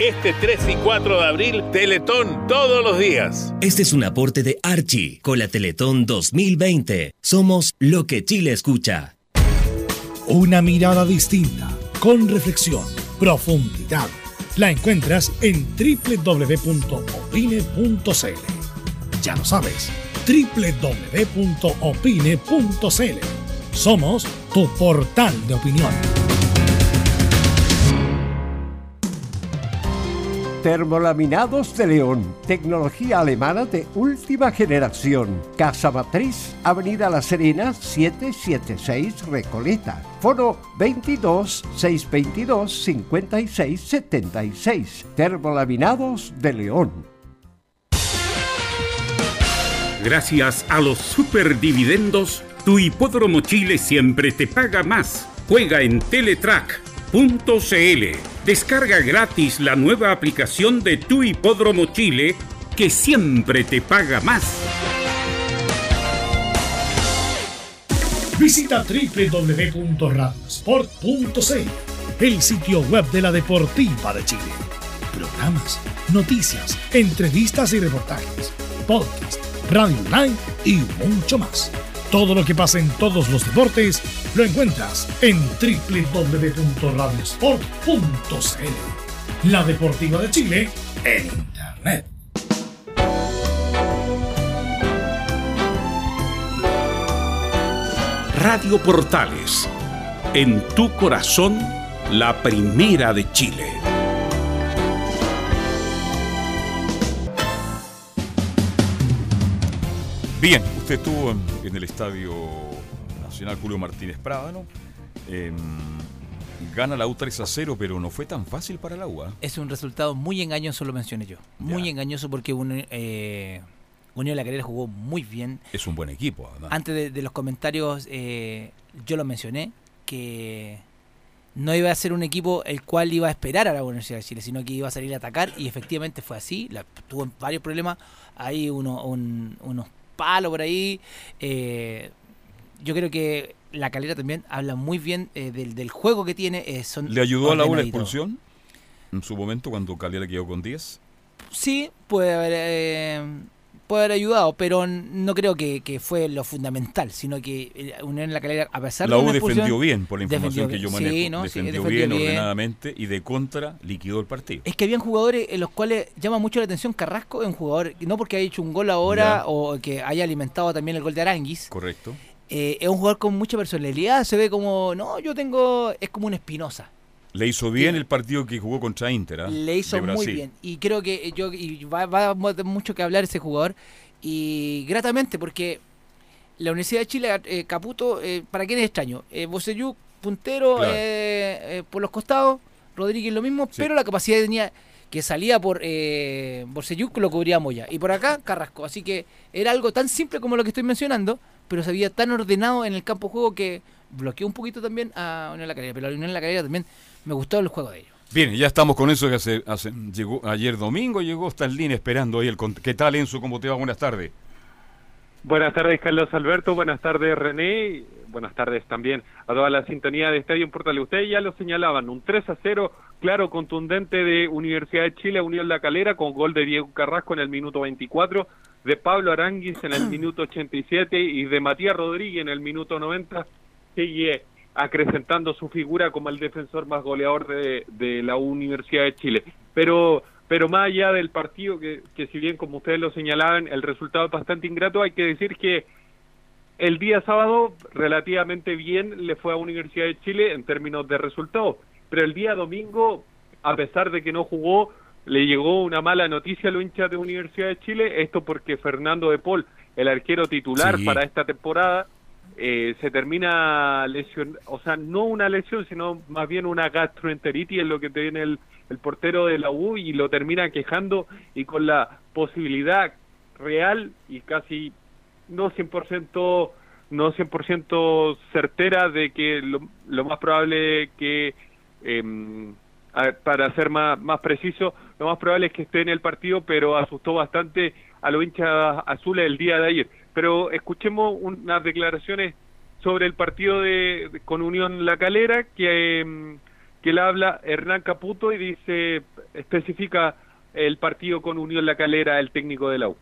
Este 3 y 4 de abril, Teletón todos los días. Este es un aporte de Archie con la Teletón 2020. Somos lo que Chile escucha. Una mirada distinta, con reflexión, profundidad. La encuentras en www.opine.cl. Ya lo sabes, www.opine.cl. Somos tu portal de opinión. Termolaminados de León, tecnología alemana de última generación. Casa Matriz, Avenida La Serena, 776 Recoleta. Foro 22 622 56 76. Termolaminados de León. Gracias a los superdividendos, tu hipódromo Chile siempre te paga más. Juega en Teletrack.cl. Descarga gratis la nueva aplicación de tu hipódromo Chile que siempre te paga más. Visita www.radiosport.cl, el sitio web de la Deportiva de Chile. Programas, noticias, entrevistas y reportajes, podcast, radio online y mucho más. Todo lo que pasa en todos los deportes lo encuentras en www.radiosport.cl. La Deportiva de Chile en Internet. Radio Portales, en tu corazón, la primera de Chile. Bien, usted estuvo en, Estadio Nacional Julio Martínez Prada, ¿no? Em, gana la U 3 a 0, pero no fue tan fácil para la U. ¿ah? Es un resultado muy engañoso, lo mencioné yo. Muy Ya. engañoso porque un, eh, Unión La Calera jugó muy bien. Es un buen equipo, además. Antes de, de los comentarios, eh, yo lo mencioné, que no iba a ser un equipo el cual iba a esperar a la Universidad de Chile, sino que iba a salir a atacar y efectivamente fue así. La, tuvo varios problemas, hay uno, un- unos palos por ahí. eh, yo creo que la calera también habla muy bien eh, del, del juego que tiene. eh, son ¿Le ayudó a la U la ordenaditos. expulsión? En su momento, cuando Calera quedó con 10. Sí, puede haber, eh, puede haber ayudado, pero no creo que, que fue lo fundamental, sino que eh, Unión La Calera, a pesar La de U una expulsión, defendió bien, por la información que yo manejo. Sí, no, sí, defendió, defendió bien, bien. ordenadamente, y de contra liquidó el partido. Es que habían jugadores en los cuales llama mucho la atención Carrasco, es un jugador, no porque haya hecho un gol ahora Ya. o que haya alimentado también el gol de Aranguis, Correcto. eh, es un jugador con mucha personalidad, se ve como, no, yo tengo, es como un Espinosa. Le hizo bien el partido que jugó contra Inter. ¿ah? Le hizo de muy bien. Y creo que yo y va, va mucho que hablar ese jugador. Y gratamente, porque la Universidad de Chile, eh, Caputo, eh, ¿para quién es extraño? Eh, Bocellú, puntero Claro. eh, eh, por los costados, Rodríguez lo mismo, Sí. pero la capacidad que tenía que salía por eh, Borcellú lo cubría Moya. Y por acá, Carrasco. Así que era algo tan simple como lo que estoy mencionando, pero se había tan ordenado en el campo de juego que bloqueó un poquito también a Unión La Calera. Pero a Unión La Calera también me gustó el juego de ellos. Bien, ya estamos con eso que hace, hace- llegó ayer domingo, llegó línea esperando ahí el ¿Qué tal Enzo? ¿Cómo te va? Buenas tardes. Buenas tardes, Carlos Alberto. Buenas tardes, René. Buenas tardes también a toda la sintonía de Estadio en Portales. Ustedes ya lo señalaban, un 3 a 0, claro, contundente de Universidad de Chile, Unión La Calera, con gol de Diego Carrasco en el minuto 24, de Pablo Aranguis en el minuto 87 y de Matías Rodríguez en el minuto 90. Sigue acrecentando su figura como el defensor más goleador de, de la Universidad de Chile. Pero pero más allá del partido, que, que si bien como ustedes lo señalaban, el resultado es bastante ingrato, hay que decir que el día sábado relativamente bien le fue a Universidad de Chile en términos de resultados, pero el día domingo, a pesar de que no jugó, le llegó una mala noticia a los hinchas de Universidad de Chile, esto porque Fernando de Paul, el arquero titular Sí. para esta temporada, eh, se termina lesión, o sea, no una lesión, sino más bien una gastroenteritis es lo que tiene el, el portero de la U y lo termina quejando y con la posibilidad real y casi no 100% no 100% certera de que lo, lo más probable que em, para ser más, más preciso, lo más probable es que esté en el partido, pero asustó bastante a los hinchas azules el día de ayer. Pero escuchemos unas declaraciones sobre el partido de, con Unión La Calera que, em, que le habla Hernán Caputo y dice, especifica el partido con Unión La Calera, el técnico de la U.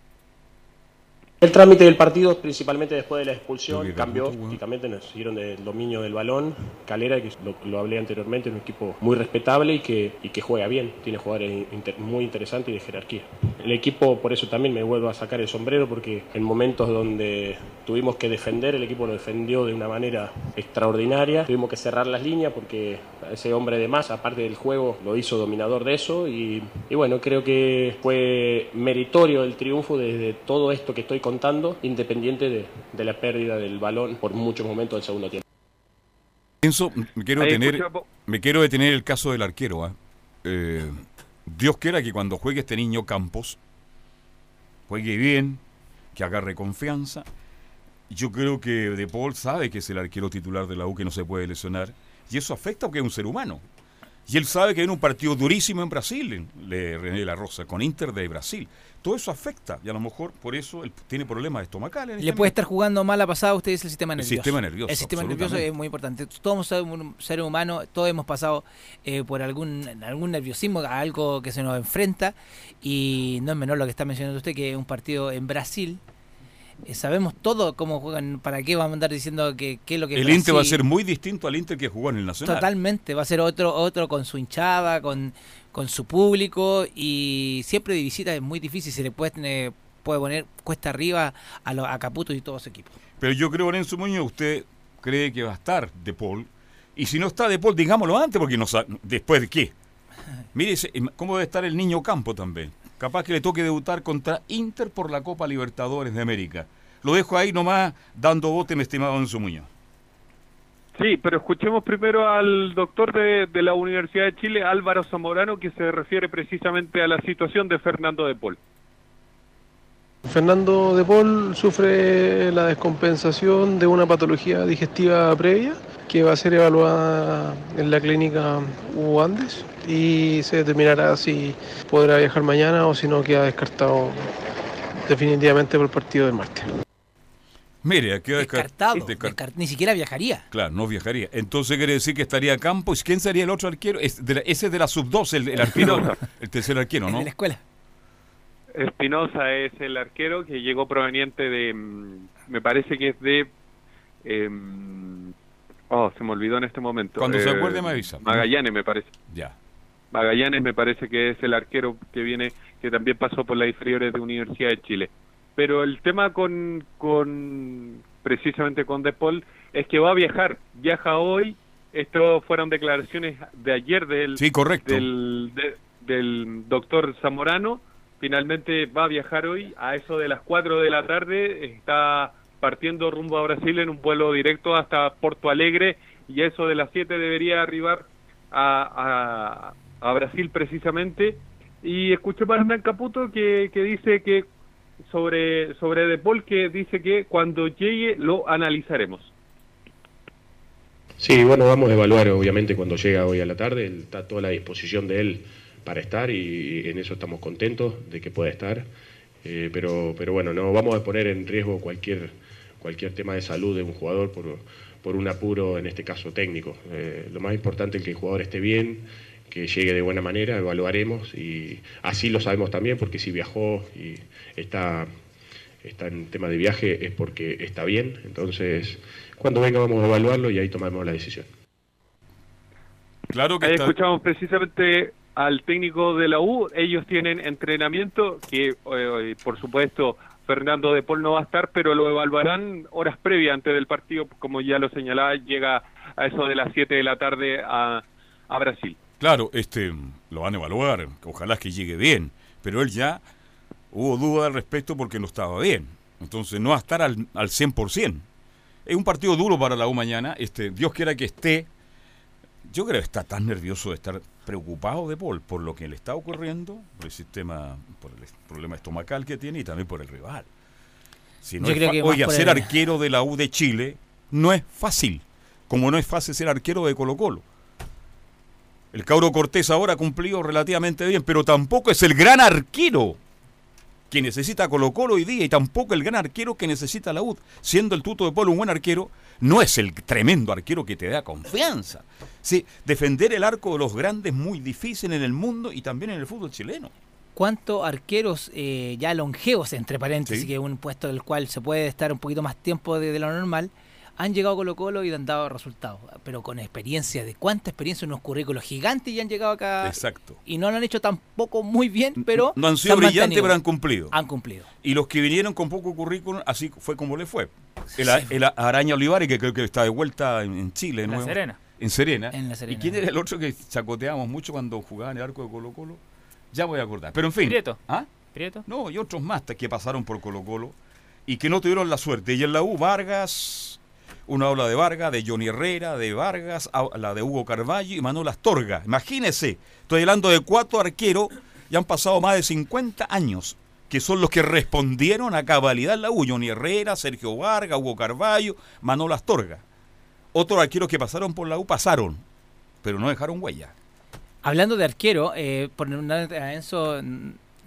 El trámite del partido, principalmente después de la expulsión, cambió. Prácticamente nos siguieron del dominio del balón. Calera, que lo, hablé anteriormente, es un equipo muy respetable y que, y que juega bien. Tiene jugadores muy interesantes y de jerarquía. El equipo, por eso también me vuelvo a sacar el sombrero, porque en momentos donde tuvimos que defender, el equipo lo defendió de una manera extraordinaria. Tuvimos que cerrar las líneas porque ese hombre de más, aparte del juego, lo hizo dominador de eso. Y, y bueno, creo que fue meritorio el triunfo desde todo esto que estoy contando independiente de, la pérdida del balón por muchos momentos del segundo tiempo. Pienso, me quiero, detener, me quiero detener el caso del arquero. ¿ah? Eh, Dios quiera que cuando juegue este niño Campos, juegue bien, que agarre confianza. Yo creo que De Paul sabe que es el arquero titular de la U que no se puede lesionar. Y eso afecta porque es un ser humano. Y él sabe que hay un partido durísimo en Brasil, le René La Rosa, con Inter de Brasil. Todo eso afecta y a lo mejor por eso él tiene problemas estomacales. Le este puede estar jugando pasada a usted es el sistema nervioso. El sistema nervioso. El sistema nervioso es muy importante. Todos somos seres humanos, todos hemos pasado eh, por algún, algún nerviosismo, algo que se nos enfrenta y no es menor lo que está mencionando usted, que es un partido en Brasil sabemos todo cómo juegan, para qué vamos a andar diciendo que qué es lo que El Inter va a ser muy distinto al Inter que jugó en el Nacional. Totalmente, va a ser otro otro con su hinchada, con, con su público y siempre de visita es muy difícil, se le puede puede poner cuesta arriba a, a Caputo y todo su equipo. Pero yo creo, Lorenzo Muñoz, usted cree que va a estar De Paul y si no está De Paul, digámoslo antes porque no después de qué. Mire cómo debe estar el niño Campo también Capaz que le toque debutar contra Inter por la Copa Libertadores de América. Lo dejo ahí nomás dando bote, mi estimado Enzo Muñoz. Sí, pero escuchemos primero al doctor de, de, la Universidad de Chile, Álvaro Zamorano, que se refiere precisamente a la situación de Fernando de Paul. Fernando de Paul sufre la descompensación de una patología digestiva previa que va a ser evaluada en la clínica U Andes y se determinará si podrá viajar mañana o si no queda descartado definitivamente por el partido del martes. Mire, queda descartado. ni siquiera viajaría. Claro, no viajaría. Entonces quiere decir que estaría a Campos. ¿Quién sería el otro arquero? ese es de la sub-2, el, el, arquero, el tercer arquero, ¿no? En la escuela. Espinosa es el arquero que llegó proveniente de, mm, me parece que es de, em, oh, se me olvidó en este momento. Cuando se acuerde me avisa. Magallanes me parece. Ya. Magallanes me parece que es el arquero que viene, que también pasó por las inferiores de Universidad de Chile. Pero el tema con, con precisamente con De Paul es que va a viajar, viaja hoy. Esto fueron declaraciones de ayer del, sí, correcto. del, del doctor Zamorano finalmente va a viajar hoy a eso de las 4 de la tarde, está partiendo rumbo a Brasil en un vuelo directo hasta Porto Alegre y a eso de las 7 debería arribar a, a, Brasil precisamente. Y escuché para Hernán Caputo que, que dice que sobre, sobre De que dice que cuando llegue lo analizaremos. Sí, bueno, vamos a evaluar obviamente cuando llega hoy a la tarde, está toda la disposición de él para estar y en eso estamos contentos de que pueda estar. Eh, pero, pero bueno, no vamos a poner en riesgo cualquier, cualquier tema de salud de un jugador por, por un apuro, en este caso técnico. Eh, lo más importante es que el jugador esté bien, que llegue de buena manera, evaluaremos y así lo sabemos también porque si viajó y está, está en tema de viaje es porque está bien. Entonces, cuando venga vamos a evaluarlo y ahí tomamos la decisión. Claro que escuchamos precisamente al técnico de la U. Ellos tienen entrenamiento que, eh, por supuesto, Fernando de Paul no va a estar, pero lo evaluarán horas previas antes del partido, como ya lo señalaba, llega a eso de las 7 de la tarde a, a Brasil. Claro, este lo van a evaluar, ojalá que llegue bien, pero él ya hubo duda al respecto porque no estaba bien. Entonces no va a estar al, al 100%. Es un partido duro para la U mañana, este Dios quiera que esté yo creo que está tan nervioso de estar preocupado de Paul por lo que le está ocurriendo, por el sistema, por el problema estomacal que tiene y también por el rival. Si no oye, ser arquero de la U de Chile no es fácil, como no es fácil ser arquero de Colo Colo. El Cauro Cortés ahora ha cumplido relativamente bien, pero tampoco es el gran arquero que necesita Colo Colo hoy día y tampoco el gran arquero que necesita la U. Siendo el tuto de Polo un buen arquero, no es el tremendo arquero que te da confianza. Sí, defender el arco de los grandes es muy difícil en el mundo y también en el fútbol chileno. cuántos arqueros eh, ya longevos, entre paréntesis, que es un puesto del cual se puede estar un poquito más tiempo de, de lo normal, han llegado a Colo Colo y han dado resultados, pero con experiencia, de cuánta experiencia, unos currículos gigantes y han llegado acá. Exacto. Y no lo han hecho tampoco muy bien, pero... No han sido brillantes, pero han cumplido. Han cumplido. Y los que vinieron con poco currículum, así fue como le fue. El, el Araña Olivares, que creo que está de vuelta en, Chile. En La Serena. En Serena. En la Serena. ¿Y quién era el otro que chacoteábamos mucho cuando jugaba en el arco de Colo Colo? Ya voy a acordar. Pero en fin. Prieto. ¿Ah? Prieto. No, y otros más que pasaron por Colo Colo y que no tuvieron la suerte. Y en la U, Vargas, uno habla de Vargas, de Johnny Herrera, de Vargas, la de Hugo Carballo y Manuel Astorga. Imagínese, estoy hablando de cuatro arqueros y han pasado más de 50 años, que son los que respondieron a cabalidad la U. Johnny Herrera, Sergio Vargas, Hugo Carballo, Manuel Astorga. Otros arqueros que pasaron por la U pasaron, pero no dejaron huella. Hablando de arquero, eh, por no, Enzo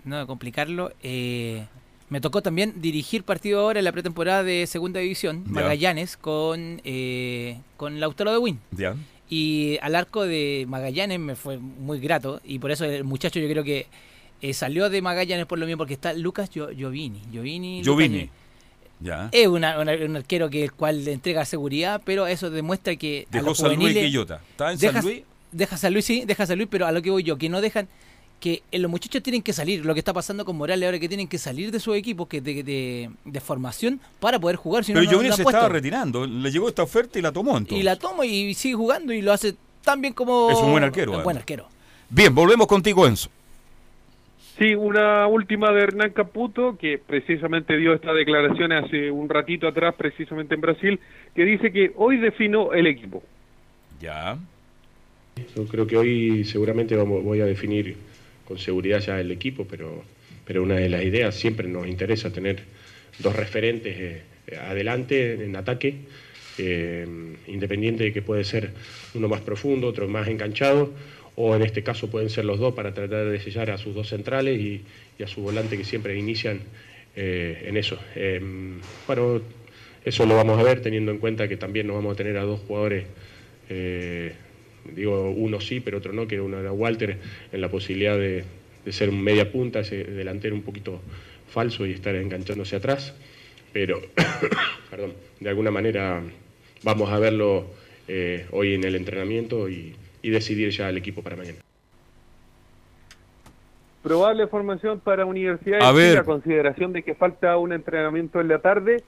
no complicarlo, eh, me tocó también dirigir partido ahora en la pretemporada de Segunda División, Magallanes, con, eh, con Lautaro de Win. Y al arco de Magallanes me fue muy grato, y por eso el muchacho yo creo que eh, salió de Magallanes por lo mismo, porque está Lucas Giovini. Giovini. Giovini. Ya. Es una, una, un arquero que el cual le entrega seguridad, pero eso demuestra que. Dejó San Luis Quillota. ¿Está en San Luis? Deja San Luis, sí, deja San Luis, pero a lo que voy yo, que no dejan que los muchachos tienen que salir, lo que está pasando con Morales ahora que tienen que salir de su equipo que de, de, formación para poder jugar. Si Pero no, Giovanni se estaba retirando, le llegó esta oferta y la tomó entonces. Y la toma y sigue jugando y lo hace tan bien como... Es un buen arquero. Un buen arquero. Bien, volvemos contigo Enzo. Sí, una última de Hernán Caputo, que precisamente dio esta declaración hace un ratito atrás, precisamente en Brasil, que dice que hoy defino el equipo. Ya. Yo creo que hoy seguramente vamos, voy a definir con seguridad ya el equipo, pero, pero una de las ideas siempre nos interesa tener dos referentes eh, adelante en ataque, eh, independiente de que puede ser uno más profundo, otro más enganchado, o en este caso pueden ser los dos para tratar de sellar a sus dos centrales y, a su volante que siempre inician eh, en eso. bueno, eso lo vamos a ver teniendo en cuenta que también nos vamos a tener a dos jugadores digo uno sí, pero otro no, que uno era Walter en la posibilidad de, ser un media punta, ese delantero un poquito falso y estar enganchándose atrás, pero perdón, de alguna manera vamos a verlo eh, hoy en el entrenamiento y, decidir ya el equipo para mañana. Probable formación para Universidad de a consideración de que falta un entrenamiento en la tarde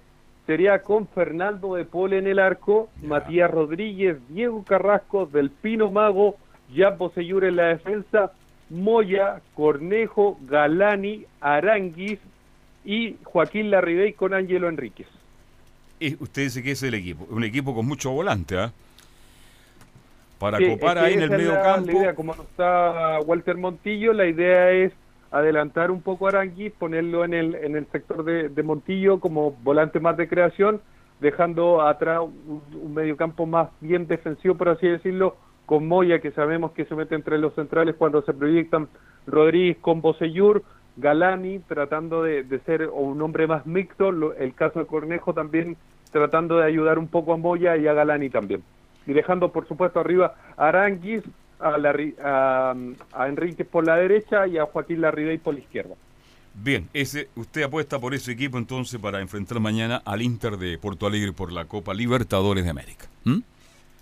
sería con Fernando de Pole en el arco, Matías Rodríguez, Diego Carrasco, Delpino Mago, Jan Poseyur en la defensa, Moya, Cornejo, Galani, Aranguis y Joaquín Larribey con Ángelo Enríquez. Y usted dice que es el equipo, un equipo con mucho volante, ¿ah? Para copar ahí en el medio campo. como no está Walter Montillo, la idea es adelantar un poco a Aranguis, ponerlo en el, en el sector de, Montillo como volante más de creación, dejando atrás un, medio mediocampo más bien defensivo, por así decirlo, con Moya, que sabemos que se mete entre los centrales cuando se proyectan Rodríguez con Boseyur, Galani tratando de, ser un hombre más mixto, el caso de Cornejo también tratando de ayudar un poco a Moya y a Galani también. Y dejando, por supuesto, arriba a Aranguis, a, a, Enrique por la derecha y a Joaquín Larribey por la izquierda. Bien, ese, usted apuesta por ese equipo entonces para enfrentar mañana al Inter de Porto Alegre por la Copa Libertadores de América.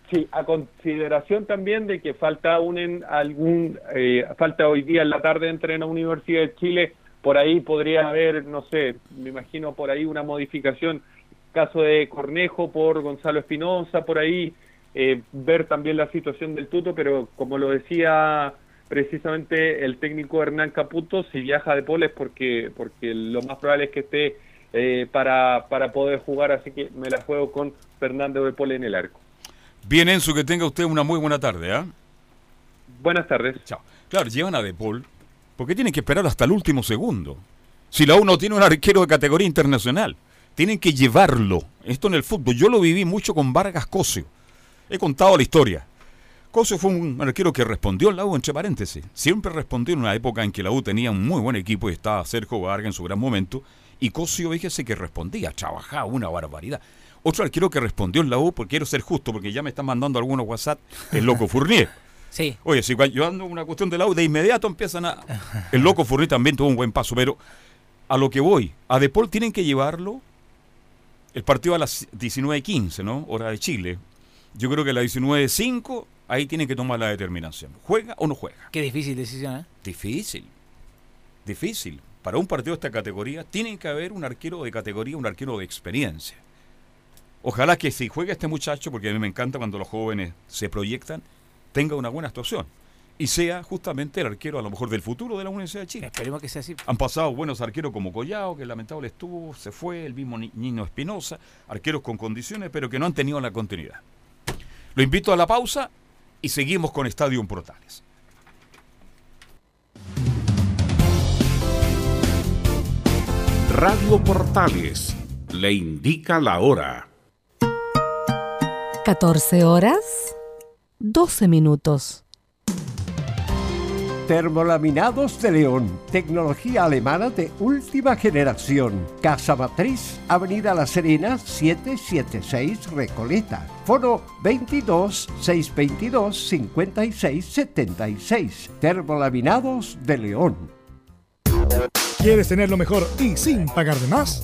Sí, a consideración también de que falta un algún eh, falta hoy día en la tarde entre la Universidad de Chile, por ahí podría haber, no sé, me imagino por ahí una modificación, caso de Cornejo por Gonzalo Espinosa, por ahí eh, ver también la situación del Tuto, pero como lo decía precisamente el técnico Hernán Caputo, si viaja de Poles porque, porque lo más probable es que esté eh, para, para poder jugar, así que me la juego con Fernando de Pole en el arco. Bien, Enzo, que tenga usted una muy buena tarde. ¿ah? Buenas tardes. Chao. Claro, llevan a De Paul porque tienen que esperar hasta el último segundo. Si la uno tiene un arquero de categoría internacional, tienen que llevarlo. Esto en el fútbol, yo lo viví mucho con Vargas Cosio. He contado la historia. Cosio fue un arquero que respondió en la U, entre paréntesis. Siempre respondió en una época en que la U tenía un muy buen equipo y estaba Sergio Vargas en su gran momento. Y Cosio, fíjese que respondía, trabajaba una barbaridad. Otro arquero que respondió en la U, porque quiero ser justo, porque ya me están mandando algunos WhatsApp, el loco Fournier. Sí. Oye, si yo ando una cuestión de lado, de inmediato empiezan a. El loco Furri también tuvo un buen paso, pero a lo que voy, a Depol tienen que llevarlo el partido a las 19.15, ¿no? Hora de Chile. Yo creo que a las 19.05 ahí tienen que tomar la determinación. ¿Juega o no juega? Qué difícil decisión, ¿eh? Difícil. Difícil. Para un partido de esta categoría tiene que haber un arquero de categoría, un arquero de experiencia. Ojalá que si juega este muchacho, porque a mí me encanta cuando los jóvenes se proyectan, tenga una buena actuación y sea justamente el arquero a lo mejor del futuro de la Universidad de Chile. Esperemos que sea así. Han pasado buenos arqueros como Collao, que lamentable estuvo, se fue, el mismo Nino Espinosa, arqueros con condiciones, pero que no han tenido la continuidad. Lo invito a la pausa y seguimos con Estadio Portales. Radio Portales le indica la hora. 14 horas, 12 minutos. Termolaminados de León, tecnología alemana de última generación. Casa Matriz, Avenida La Serena, 776 Recoleta. Foro 22 622 5676. Termolaminados de León. ¿Quieres tener lo mejor y sin pagar de más?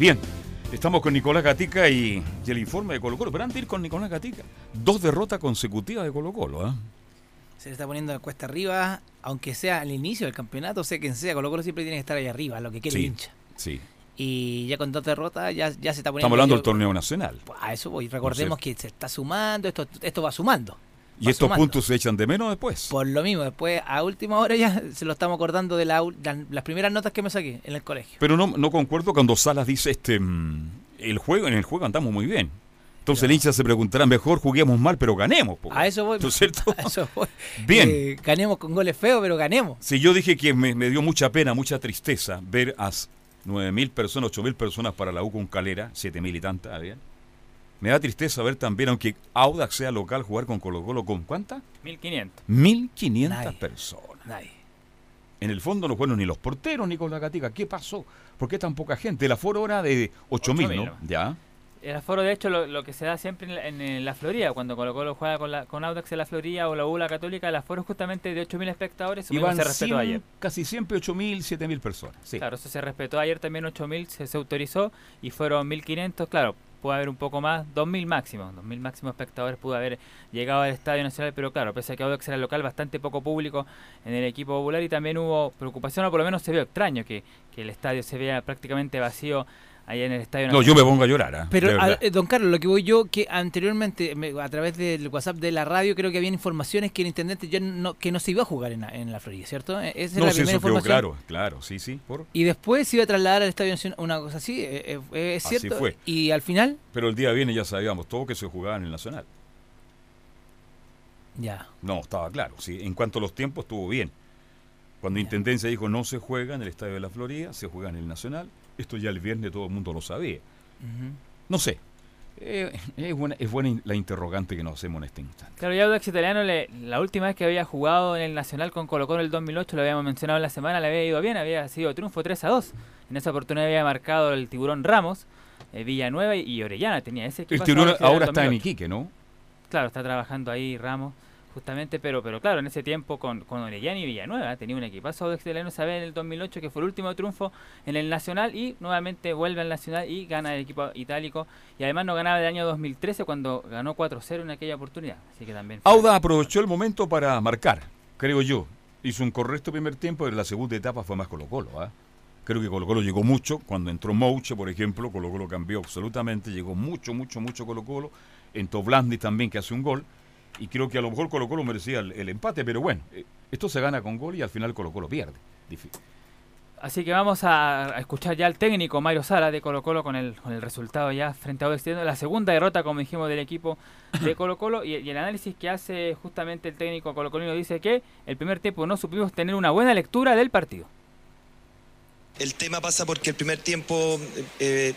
Bien, estamos con Nicolás Gatica y, y el informe de Colo Colo. Pero antes de ir con Nicolás Gatica, dos derrotas consecutivas de Colo Colo. ¿ah? Se le está poniendo la cuesta arriba, aunque sea al inicio del campeonato, sea quien sea, Colo Colo siempre tiene que estar ahí arriba, lo que quiere el hincha. sí. Y ya con dos derrotas ya, ya se está poniendo... Estamos hablando del torneo nacional. A eso voy. Recordemos No sé. que se está sumando, esto, esto va sumando. Y estos sumando. puntos se echan de menos después. Por lo mismo, después a última hora ya se lo estamos acordando de la las primeras notas que me saqué en el colegio. Pero no, no concuerdo cuando Salas dice este mm, el juego, en el juego andamos muy bien. Entonces el hincha se preguntará, mejor juguemos mal, pero ganemos. po. A eso voy. ¿No es cierto? A eso voy. Bien. Eh, ganemos con goles feos, pero ganemos. Si yo dije que me, me dio mucha pena, mucha tristeza ver a 9.000 personas, 8.000 personas para la U con Calera, 7.000 y tantas, ¿bien? Me da tristeza ver también, aunque Audax sea local, jugar con Colo Colo con ¿cuántas? 1500. 1.500 Nadie. personas. Nadie. En el fondo no fueron ni los porteros ni con la gatica. ¿Qué pasó? ¿Por qué tan poca gente? El aforo era de 8.000, 8.000, ¿no? ¿no? Ya. El aforo, de hecho, lo, lo que se da siempre en la, en, en la Florida, cuando Colo Colo juega con, la, con Audax en la Florida o la U la Católica, el aforo es justamente de 8.000 espectadores. Iban se respetó cien- ayer. casi siempre 8.000, 7.000 personas. Sí. Claro, eso se respetó ayer también 8.000, se, se autorizó y fueron 1.500, claro, pudo haber un poco más, 2.000 máximos, 2.000 máximos espectadores pudo haber llegado al Estadio Nacional, pero claro, pese a que Audax era local, bastante poco público en el equipo popular y también hubo preocupación, o por lo menos se vio extraño que, que el estadio se vea prácticamente vacío allá en el Estadio No, yo me pongo a llorar. ¿ah? Pero, a- eh, don Carlos, lo que voy yo, que anteriormente, me- a través del WhatsApp de la radio, creo que había informaciones que el intendente ya no, que no se iba a jugar en la, en la Florida, ¿cierto? Eh, Esa es no, la sí, primera eso quedó información. claro, claro, sí, sí. Por... Y después se iba a trasladar al Estadio Nacional, una cosa así, eh, eh, ¿es Así cierto? fue. Y al final, Pero el día viene ya sabíamos todo que se jugaba en el Nacional. ya. No, estaba claro. Sí. En cuanto a los tiempos, estuvo bien. Cuando Intendencia dijo no se juega en el Estadio de la Florida, se juega en el Nacional, esto ya el viernes todo el mundo lo sabía. Ujú. No sé. Eh, es, buena, es buena la interrogante que nos hacemos en este instante. Claro, y Audax Italiano, le- la última vez que había jugado en el Nacional con Colo Colo en el 2008, lo habíamos mencionado en la semana, le había ido bien, había sido triunfo 3 a 2. En esa oportunidad había marcado el Tiburón Ramos, eh, Villanueva y, Orellana tenía ese El equipazo tiburón ahora está en 2008. Iquique, ¿no? Claro, está trabajando ahí Ramos, justamente, pero pero claro, en ese tiempo con, con Orellana y Villanueva tenía un equipazo Audax Italiano, sabe en el 2008 que fue el último triunfo en el Nacional y nuevamente vuelve al Nacional y gana el equipo itálico y además no ganaba el año 2013 cuando ganó 4-0 en aquella oportunidad, así que también Auda aprovechó el momento para marcar, creo yo. Hizo un correcto primer tiempo, pero la segunda etapa fue más Colo Colo. ¿ah? Creo que Colo Colo llegó mucho. Cuando entró Mouche, por ejemplo, Colo Colo cambió absolutamente. Llegó mucho, mucho, mucho Colo Colo. Entró Blandi también, que hace un gol. Y creo que a lo mejor Colo Colo merecía el, el empate, pero bueno, eh, esto se gana con gol y al final Colo Colo pierde. Así que vamos a, escuchar ya al técnico Mario Sala de Colo Colo con el, con el resultado ya frente a Italiano, la segunda derrota, como dijimos, del equipo de Colo Colo y, y el análisis que hace justamente el técnico colocolino dice que el primer tiempo no supimos tener una buena lectura del partido. El tema pasa porque el primer tiempo eh, eh,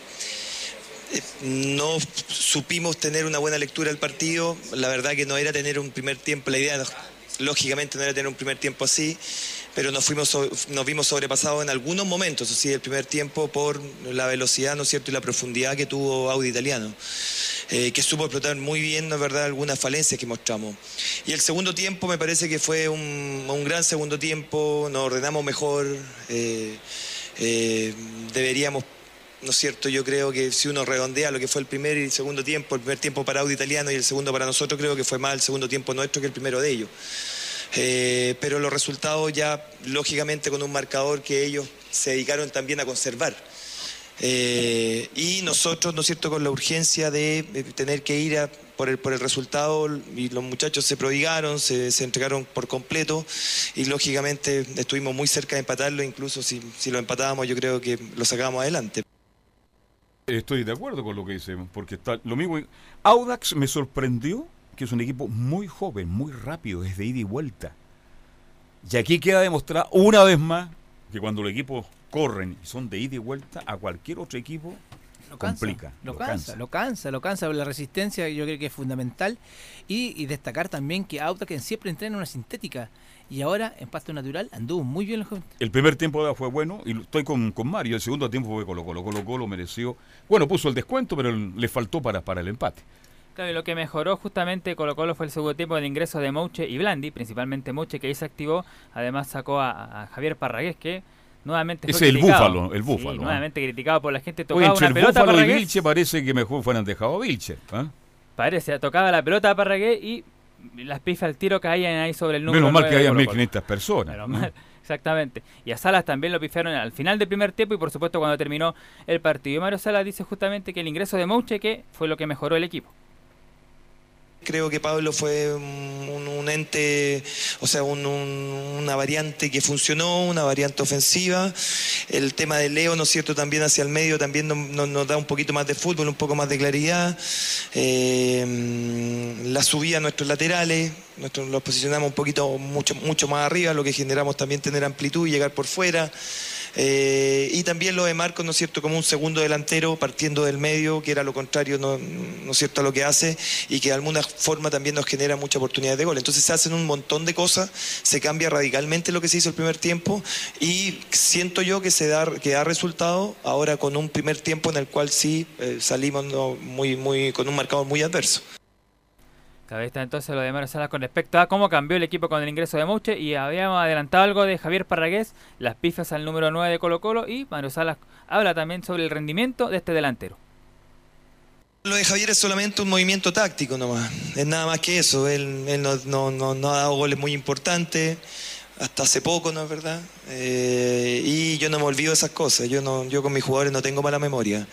no supimos tener una buena lectura del partido. La verdad que no era tener un primer tiempo, la idea lógicamente no era tener un primer tiempo así, pero nos, fuimos, nos vimos sobrepasados en algunos momentos, así el primer tiempo por la velocidad, ¿no es cierto?, y la profundidad que tuvo Audi Italiano. eh, que supo explotar muy bien, ¿no es verdad?, algunas falencias que mostramos. Y el segundo tiempo me parece que fue un, un gran segundo tiempo, nos ordenamos mejor, eh, eh, deberíamos, ¿no es cierto?, yo creo que si uno redondea lo que fue el primer y el segundo tiempo, el primer tiempo para Audi Italiano y el segundo para nosotros, creo que fue más el segundo tiempo nuestro que el primero de ellos. Eh, pero los resultados ya, lógicamente, con un marcador que ellos se dedicaron también a conservar. Eh, y nosotros, ¿no es cierto?, con la urgencia de tener que ir por, el, por el resultado, y los muchachos se prodigaron, se, se entregaron por completo, y lógicamente estuvimos muy cerca de empatarlo, incluso si, si lo empatábamos, yo creo que lo sacábamos adelante. Estoy de acuerdo con lo que dicen, porque está lo mismo. Audax me sorprendió que es un equipo muy joven, muy rápido, es de ida y vuelta. Y aquí queda demostrado una vez más que cuando los equipos corren y son de ida y vuelta, a cualquier otro equipo Lo cansa, complica. Lo, cansa, lo cansa, lo cansa. La resistencia yo creo que es fundamental. Y, y destacar también que Audax que siempre entrena una sintética. Y ahora, en pasto natural, anduvo muy bien los jóvenes. El primer tiempo fue bueno y estoy con, con Mario. El segundo tiempo fue Colo Colo. Colo Colo mereció. Bueno, puso el descuento, pero le faltó para, para el empate. Claro, y lo que mejoró justamente Colo Colo fue el segundo tiempo del ingreso de Mouche y Blandi, principalmente Mouche que ahí se activó, además sacó a, a Javier Parragués que nuevamente Es fue el criticado. búfalo, el Sí, búfalo, ¿eh? nuevamente criticado por la gente, Oye, tocaba entre una el pelota Búfalo y Vilche parece que mejor fueran dejado a Vilche. ¿ah? Parece, tocaba la pelota a Parragués y las pifas al tiro caían ahí sobre el número Menos mal 9 que Colo-Colo. 1.500 personas. Menos ¿no? mal, exactamente. Y a Salas también lo pifiaron al final del primer tiempo y por supuesto cuando terminó el partido. Y Mario Salas dice justamente que el ingreso de Mouche que fue lo que mejoró el equipo. Creo que Pablo fue un, ente, o sea, un- un- una variante que funcionó, una variante ofensiva. El tema de Leo, ¿no es cierto?, también hacia el medio también nos, da un poquito más de fútbol, un poco más de claridad. Eh, la subida a nuestros laterales, nuestros, los posicionamos un poquito, mucho, mucho más arriba, lo que generamos también tener amplitud y llegar por fuera. Eh, y también lo de Marcos, ¿no es cierto?, como un segundo delantero partiendo del medio, que era lo contrario, ¿no, ¿no es cierto?, a lo que hace y que de alguna forma también nos genera muchas oportunidades de gol. Entonces se hacen un montón de cosas, se cambia radicalmente lo que se hizo el primer tiempo y siento yo que se da, que da resultado ahora con un primer tiempo en el cual sí eh, salimos ¿no? muy, muy, con un marcador muy adverso. Ahí está entonces lo de Mario Salas con respecto a cómo cambió el equipo con el ingreso de Mouche y habíamos adelantado algo de Javier Parragués, las pifas al número 9 de Colo Colo y Mario Salas habla también sobre el rendimiento de este delantero. Lo de Javier es solamente un movimiento táctico nomás, es nada más que eso, él, él no, no- no- no ha dado goles muy importantes, hasta hace poco, ¿no es verdad? Eh, y yo no me olvido de esas cosas, yo, no, yo con mis jugadores no tengo mala memoria.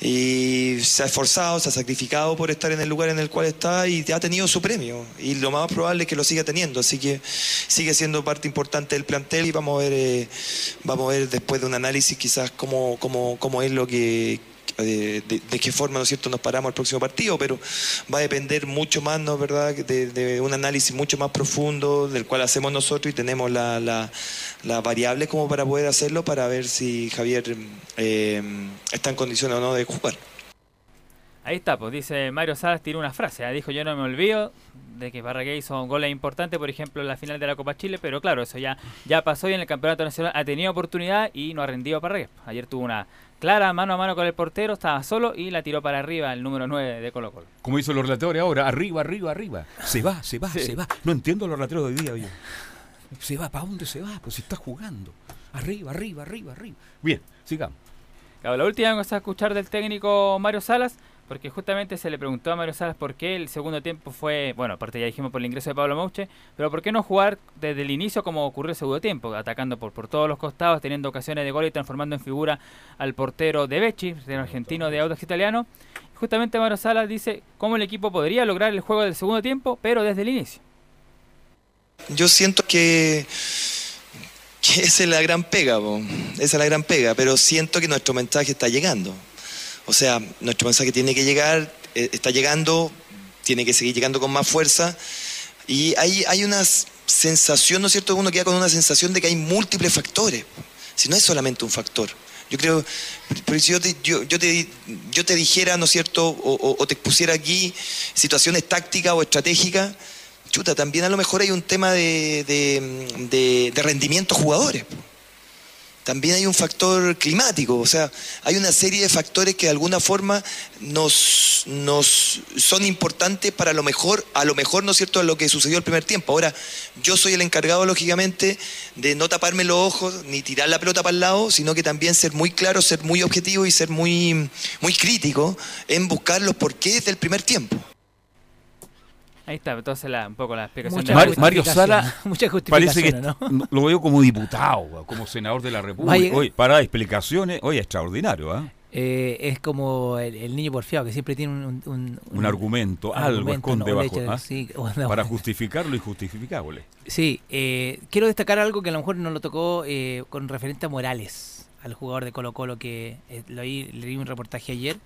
Y se ha esforzado, se ha sacrificado por estar en el lugar en el cual está y ha tenido su premio. Y lo más probable es que lo siga teniendo, así que sigue siendo parte importante del plantel y vamos a ver, eh, vamos a ver después de un análisis quizás cómo, cómo, cómo es lo que de, de- qué forma, ¿no es cierto?, nos paramos al próximo partido, pero va a depender mucho más, ¿no verdad?, de, un análisis mucho más profundo del cual hacemos nosotros y tenemos la, la variable como para poder hacerlo para ver si Javier eh, está en condiciones o no de jugar. Ahí está, pues dice Mario Salas, tiró una frase, ¿eh? dijo yo no me olvido de que Parragués hizo un goles importantes, por ejemplo en la final de la Copa Chile, pero claro, eso ya, ya pasó y en el Campeonato Nacional ha tenido oportunidad y no ha rendido Parragués. Ayer tuvo una clara mano a mano con el portero, estaba solo y la tiró para arriba el número 9 de Colo Colo. Como dicen los relatores ahora, arriba, arriba, arriba. Se va, se va, Sí. se va. No entiendo los relatores de hoy día, yo. Se va, ¿para dónde se va? Pues si está jugando. Arriba, arriba, arriba, arriba. Bien, sigamos. Claro, la última cosa a escuchar del técnico Mario Salas, porque justamente se le preguntó a Mario Salas por qué el segundo tiempo fue, bueno, aparte ya dijimos por el ingreso de Pablo Mouche, pero por qué no jugar desde el inicio como ocurrió el segundo tiempo, atacando por, por todos los costados, teniendo ocasiones de gol y transformando en figura al portero de Becci, el argentino de Audax Italiano. Justamente Mario Salas dice cómo el equipo podría lograr el juego del segundo tiempo, pero desde el inicio. Yo siento que, esa es la gran pega, esa es la gran pega, pero siento que nuestro mensaje está llegando. O sea, nuestro mensaje tiene que llegar, eh, está llegando, tiene que seguir llegando con más fuerza. Y hay, hay una sensación, ¿no es cierto? Uno queda con una sensación de que hay múltiples factores. Si no es solamente un factor. Yo creo, pero si yo te, yo, te, yo te dijera, ¿no es cierto? O, o- o te expusiera aquí situaciones tácticas o estratégicas, también a lo mejor hay un tema de, de, rendimiento jugadores. También hay un factor climático, o sea, hay una serie de factores que de alguna forma nos, nos son importantes para lo mejor, a lo mejor, ¿no es cierto?, lo que sucedió el primer tiempo. Ahora, yo soy el encargado, lógicamente, de no taparme los ojos ni tirar la pelota para el lado, sino que también ser muy claro, ser muy objetivo y ser muy, muy crítico en buscar los porqués del primer tiempo. Ahí está, entonces la, un poco la explicación. Mucha de Mar- Mario Sala mucha parece que ¿no? lo veo como diputado, como senador de la República. Para explicaciones, oye, extraordinario, ¿ah? Eh, es como el, el niño porfiado que siempre tiene un, un, Un argumento, algo esconde no, bajo, ¿ah? sí, no. para justificar lo injustificable. Sí, eh, quiero destacar algo que a lo mejor no lo tocó eh, con referente a Morales, al jugador de Colo Colo que eh, lo leí un reportaje ayer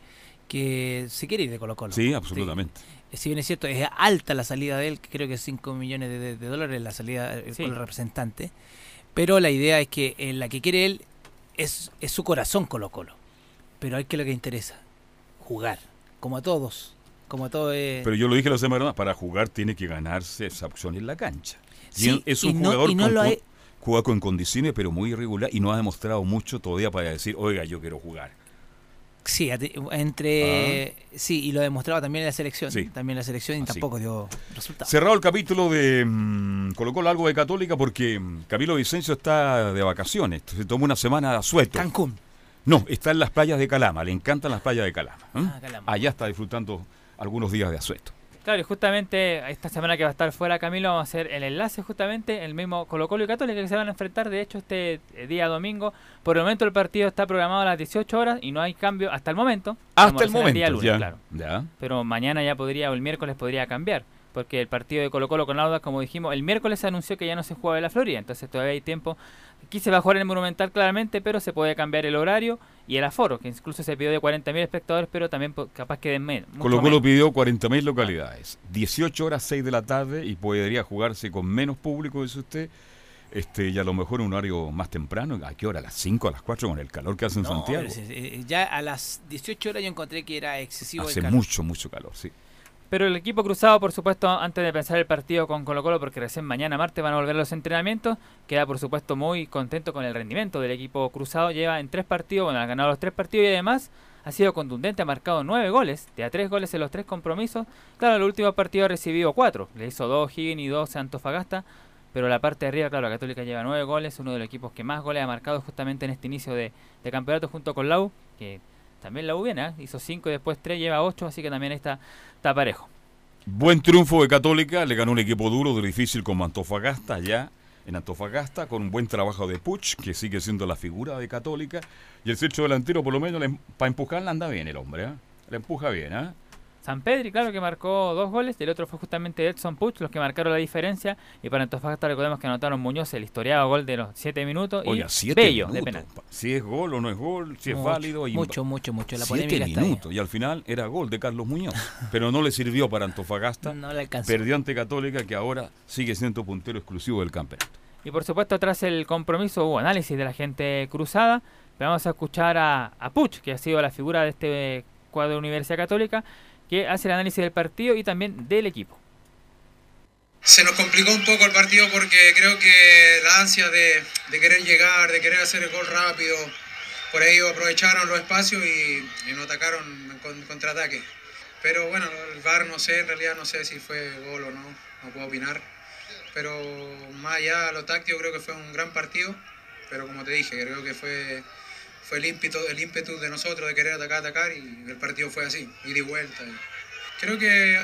que se quiere ir de Colo Colo. Sí, absolutamente. Sí. Si bien es cierto, es alta la salida de él, que creo que es 5 millones de, de- de dólares la salida eh, Sí. con el representante, pero la idea es que en la que quiere él es, es su corazón Colo Colo, pero hay que lo que interesa, jugar, como a todos, como a todos. eh, Pero yo lo dije la semana pasada, para jugar tiene que ganarse esa opción en la cancha. Y Sí, él es un y no- jugador y no con, lo juega con condiciones, pero muy irregular y no ha demostrado mucho todavía para decir, oiga, yo quiero jugar. Sí, entre sí y lo demostraba también en la selección, Ah. Sí. también la selección y Así. tampoco dio resultados. Cerrado el capítulo de mm, Colocó algo de Católica porque mm, Camilo Vicencio está de vacaciones. Se tomó una semana de asueto. Cancún. No, está en las playas de Calama. Le encantan las playas de Calama. ¿eh? Ah, Calama. Allá está disfrutando algunos días de asueto. Claro, y justamente esta semana que va a estar fuera Camilo, vamos a hacer el enlace justamente, el mismo Colo Colo y Católica que se van a enfrentar, de hecho, este eh, día domingo. Por el momento el partido está programado a las 18 horas y no hay cambio hasta el momento. Hasta el recién día momento. lunes, ya. claro. ya. Pero mañana ya podría, o el miércoles podría cambiar. Porque el partido de Colo Colo con Audax, como dijimos, el miércoles se anunció que ya no se juega en la Florida. Entonces todavía hay tiempo. Aquí se va a jugar en el Monumental claramente, pero se puede cambiar el horario y el aforo, que incluso se pidió de 40.000 espectadores, pero también capaz que den menos. Colo Colo pidió 40.000 localidades. 18 horas 6 de la tarde y podría jugarse con menos público, dice usted. Este, y a lo mejor un horario más temprano, ¿a qué hora? ¿A las 5, a las 4 con el calor que hace en No, Santiago? ya a las 18 horas yo encontré que era excesivo el Hace calor. mucho, mucho calor, sí. Pero el equipo cruzado, por supuesto, antes de pensar el partido con Colo Colo, porque recién mañana martes van a volver los entrenamientos, queda por supuesto muy contento con el rendimiento del equipo cruzado. Lleva en tres partidos, bueno, ha ganado los tres partidos y además ha sido contundente, ha marcado nueve goles, de a tres goles en los tres compromisos. Claro, el último partido ha recibido cuatro, le hizo dos Higgins y dos Antofagasta, pero la parte de arriba, claro, la Católica lleva nueve goles, uno de los equipos que más goles ha marcado justamente en este inicio de, de campeonato junto con Lau, que también la U viene, ¿eh? hizo cinco y después tres, lleva ocho, así que también está, está parejo. Buen triunfo de Católica, le ganó un equipo duro, difícil como Antofagasta, allá en Antofagasta, con un buen trabajo de Puch, que sigue siendo la figura de Católica. Y el centro delantero, por lo menos, para empujarla anda bien el hombre, ¿eh? Le empuja bien, ¿eh? San Pedri, claro que marcó dos goles, el otro fue justamente Edson Puch, los que marcaron la diferencia. Y para Antofagasta recordemos que anotaron Muñoz el historiado gol de los 7 minutos Oye, y siete Bello de penal. Si es gol o no es gol, si es válido. y- mucho, mucho, mucho. La Siete minutos. Y al final era gol de Carlos Muñoz. Pero no le sirvió para Antofagasta. No le alcanzó. Perdió ante Católica, que ahora sigue siendo puntero exclusivo del campeonato. Y por supuesto, tras el compromiso hubo análisis de la gente cruzada. Pero vamos a escuchar a, a Puch, que ha sido la figura de este cuadro de Universidad Católica, que hace el análisis del partido y también del equipo. Se nos complicó un poco el partido porque creo que la ansia de, de querer llegar, de querer hacer el gol rápido, por ahí aprovecharon los espacios y, y nos atacaron con- contraataque. Pero bueno, el VAR no sé, en realidad no sé si fue gol o no, no puedo opinar. Pero más allá de lo táctico creo que fue un gran partido, pero como te dije, creo que fue, fue el, ímpetu, el ímpetu de nosotros de querer atacar, atacar y el partido fue así, ida y vuelta. Creo que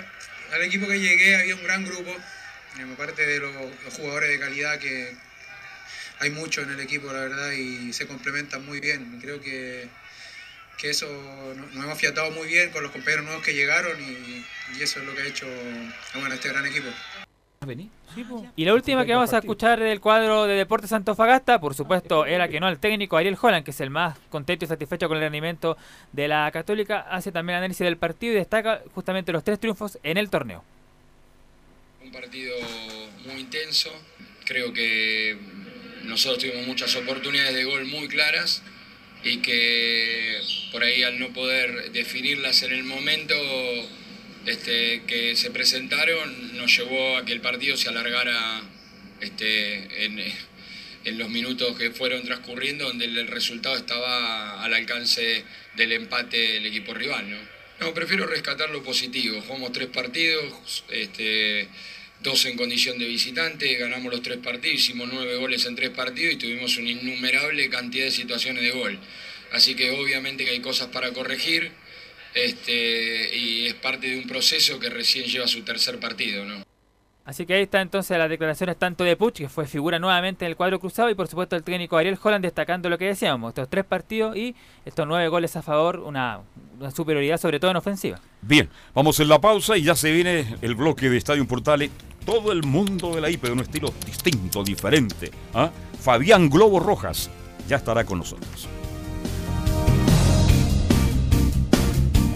al equipo que llegué había un gran grupo, eh, aparte de los, jugadores de calidad que hay muchos en el equipo, la verdad, y se complementan muy bien. Creo que, que eso nos hemos fiatado muy bien con los compañeros nuevos que llegaron y, y eso es lo que ha hecho bueno, este gran equipo. Y la última que vamos a escuchar del cuadro de Deportes Antofagasta, por supuesto, era que no el técnico Ariel Holland, que es el más contento y satisfecho con el rendimiento de la Católica, hace también análisis del partido y destaca justamente los tres triunfos en el torneo. Un partido muy intenso. Creo que nosotros tuvimos muchas oportunidades de gol muy claras y que por ahí al no poder definirlas en el momento este, que se presentaron nos llevó a que el partido se alargara este, en, en los minutos que fueron transcurriendo donde el resultado estaba al alcance del empate del equipo rival. ¿no? No, prefiero rescatar lo positivo. Jugamos tres partidos, este, dos en condición de visitante, ganamos los tres partidos, hicimos nueve goles en tres partidos y tuvimos una innumerable cantidad de situaciones de gol. Así que obviamente que hay cosas para corregir este, y es parte de un proceso que recién lleva su tercer partido. ¿no? Así que ahí está entonces las declaraciones tanto de Puch, que fue figura nuevamente en el cuadro cruzado, y por supuesto el técnico Ariel Holland destacando lo que decíamos, estos tres partidos y estos nueve goles a favor, una, una superioridad sobre todo en ofensiva. Bien, vamos en la pausa y ya se viene el bloque de Estadio Portales. Todo el mundo de la IP de un estilo distinto, diferente. ¿ah? Fabián Globo Rojas ya estará con nosotros.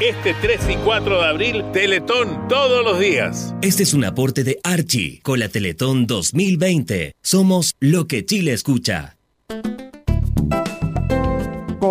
Este 3 y 4 de abril, Teletón todos los días. Este es un aporte de Archie con la Teletón 2020. Somos lo que Chile escucha.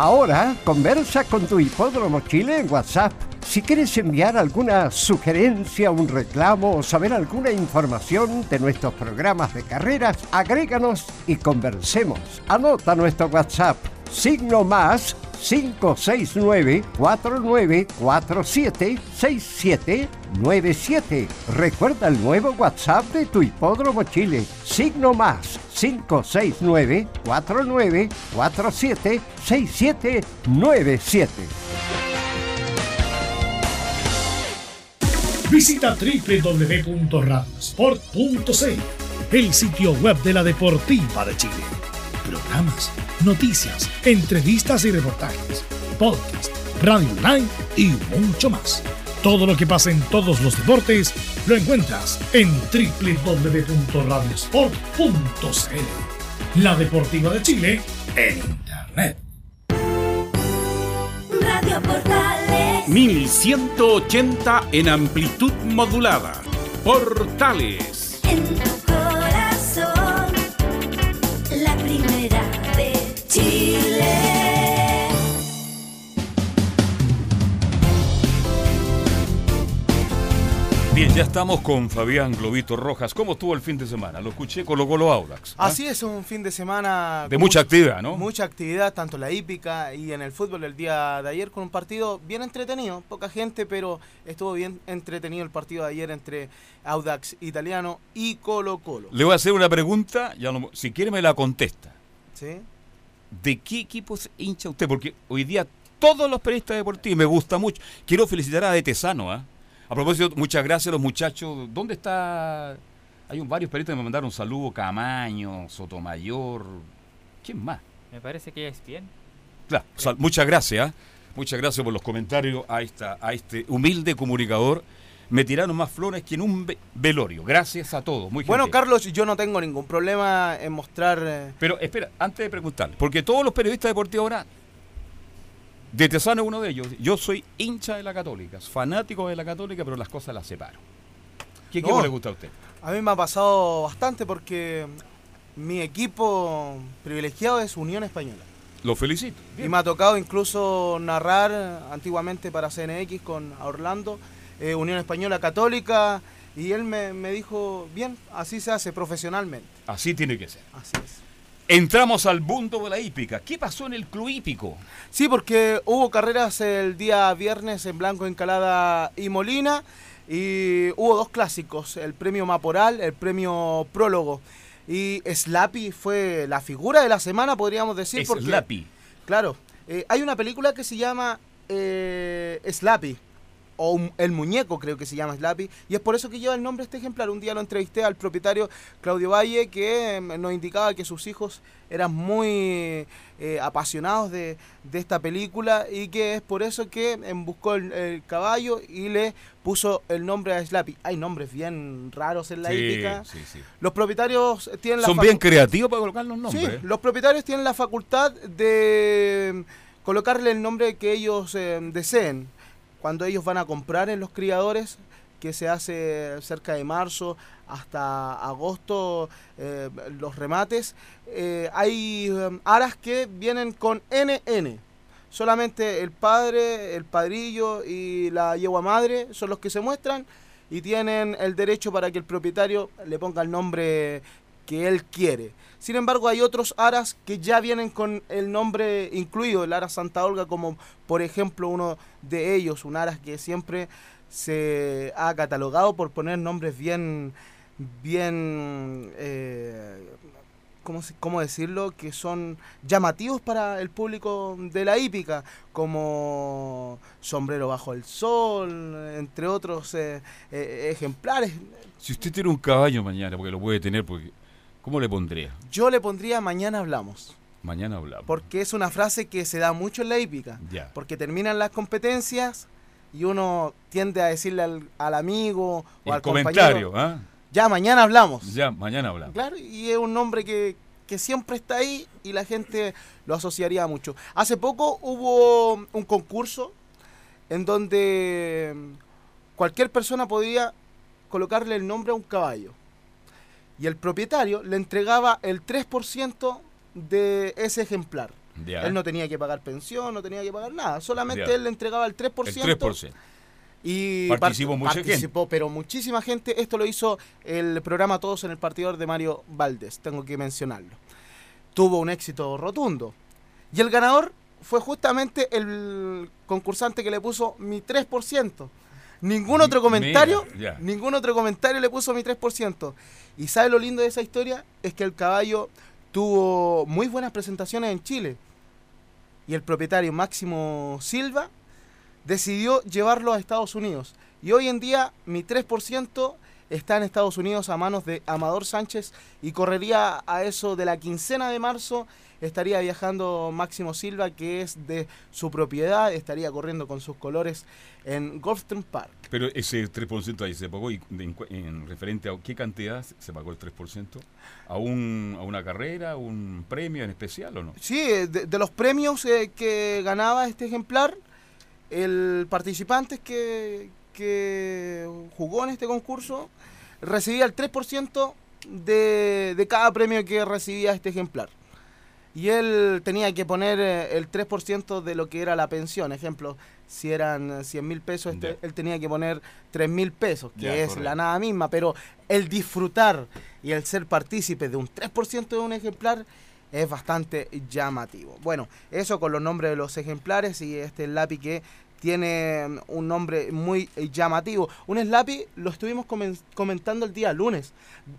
Ahora conversa con tu hipódromo Chile en WhatsApp. Si quieres enviar alguna sugerencia, un reclamo o saber alguna información de nuestros programas de carreras, agréganos y conversemos. Anota nuestro WhatsApp, signo más 569-4947-6797. Recuerda el nuevo WhatsApp de tu hipódromo Chile, signo más 569-4947-6797. Visita www.radiosport.cl, el sitio web de la Deportiva de Chile. Programas, noticias, entrevistas y reportajes, podcast, radio online y mucho más. Todo lo que pasa en todos los deportes lo encuentras en www.radiosport.cl. La Deportiva de Chile en Internet. Radio Portales. 1180 en amplitud modulada. Portales. Bien, ya estamos con Fabián Globito Rojas. ¿Cómo estuvo el fin de semana? Lo escuché con los Golo Audax. ¿ah? Así es, un fin de semana... De mucha much- actividad, ¿no? Mucha actividad, tanto en la hípica y en el fútbol el día de ayer con un partido bien entretenido, poca gente, pero estuvo bien entretenido el partido de ayer entre Audax Italiano y Colo Colo. Le voy a hacer una pregunta, ya no- si quiere me la contesta. ¿Sí? ¿De qué equipos hincha usted? Porque hoy día todos los periodistas deportivos me gusta mucho. Quiero felicitar a De Tesano, ¿ah? A propósito, muchas gracias a los muchachos. ¿Dónde está? Hay un, varios periodistas que me mandaron un saludo. Camaño, Sotomayor. ¿Quién más? Me parece que es bien. Claro, sal- muchas gracias. ¿ah? Muchas gracias por los comentarios a, esta, a este humilde comunicador. Me tiraron más flores que en un ve- velorio. Gracias a todos. Muy Bueno, gentil. Carlos, yo no tengo ningún problema en mostrar... eh, Pero espera, antes de preguntarle, porque todos los periodistas deportivos ahora, de Tesano es uno de ellos, yo soy hincha de la Católica, fanático de la Católica, pero las cosas las separo. ¿Qué equipo No. le gusta a usted? A mí me ha pasado bastante porque mi equipo privilegiado es Unión Española. Lo felicito. Y me ha tocado incluso narrar antiguamente para CNX con Orlando, eh, Unión Española Católica, y él me, me dijo, bien, así se hace profesionalmente. Así tiene que ser. Así es. Entramos al mundo de la hípica. ¿Qué pasó en el club hípico? Sí, porque hubo carreras el día viernes en Blanco, Encalada y Molina, y hubo dos clásicos, el premio Maporal, el premio Prólogo. Y Slappy fue la figura de la semana, podríamos decir. porque- Slappy. Claro. eh, hay una película que se llama eh, Slappy. O un- El Muñeco, creo que se llama Slappy. Y es por eso que lleva el nombre este ejemplar. Un día lo entrevisté al propietario Claudio Valle, que eh, nos indicaba que sus hijos eran muy eh, apasionados de, de esta película y que es por eso que eh, buscó el, el caballo y le puso el nombre a Slappy. Hay nombres bien raros en la Sí, hípica. sí, sí. Los propietarios tienen la Son bien creativos para colocar los nombres. Sí, ¿eh? los propietarios tienen la facultad de mm, colocarle el nombre que ellos eh, deseen. Cuando ellos van a comprar en los criadores, que se hace cerca de marzo hasta agosto, eh, los remates, eh, hay eh, aras que vienen con NN. Solamente el padre, el padrillo y la yegua madre son los que se muestran y tienen el derecho para que el propietario le ponga el nombre que él quiere. Sin embargo, hay otros aras que ya vienen con el nombre incluido, el ara Santa Olga, como por ejemplo uno de ellos, un aras que siempre se ha catalogado por poner nombres bien, bien, eh, ¿cómo, decirlo? Que son llamativos para el público de la hípica, como Sombrero Bajo el Sol, entre otros eh, eh, ejemplares. Si usted tiene un caballo mañana, porque lo puede tener, porque ¿cómo le pondría? Yo le pondría Mañana Hablamos. Mañana hablamos. Porque es una frase que se da mucho en la hípica. Ya. Porque terminan las competencias y uno tiende a decirle al, al amigo o El al comentario, compañero, ¿ah? ya mañana hablamos. Ya, mañana hablamos. Claro, y es un nombre que, que siempre está ahí y la gente lo asociaría mucho. Hace poco hubo un concurso en donde cualquier persona podía colocarle el nombre a un caballo. Y el propietario le entregaba el 3% de ese ejemplar. Él no tenía que pagar pensión, no tenía que pagar nada. Solamente él le entregaba el 3%. El 3%. Y Participó part- mucha participó, pero muchísima gente. Esto lo hizo el programa Todos en el Partidor de Mario Valdés, tengo que mencionarlo. Tuvo un éxito rotundo. Y el ganador fue justamente el concursante que le puso mi 3%. Ningún otro comentario, ningún otro comentario le puso mi 3%. Y sabe lo lindo de esa historia es que el caballo tuvo muy buenas presentaciones en Chile. Y el propietario Máximo Silva decidió llevarlo a Estados Unidos. Y hoy en día mi 3% está en Estados Unidos a manos de Amador Sánchez y correría a eso de la quincena de marzo. Estaría viajando Máximo Silva, que es de su propiedad, estaría corriendo con sus colores en Gulfstream Park. Pero ese 3% ahí se pagó y en, referente a qué cantidad se pagó el 3%? ¿A, un, ¿A una carrera, un premio en especial o no? Sí, de, de los premios eh, que ganaba este ejemplar, el participante que, que jugó en este concurso recibía el 3% de, de cada premio que recibía este ejemplar. Y él tenía que poner eh, el 3% de lo que era la pensión. Ejemplo, si eran 100 mil pesos, este- él tenía que poner 3 mil pesos, que es correcto. la nada misma. Pero el disfrutar y el ser partícipe de un 3% de un ejemplar es bastante llamativo. Bueno, eso con los nombres de los ejemplares y este lápiz que tiene un nombre muy eh, llamativo. Un lápiz lo estuvimos comen- comentando el día lunes,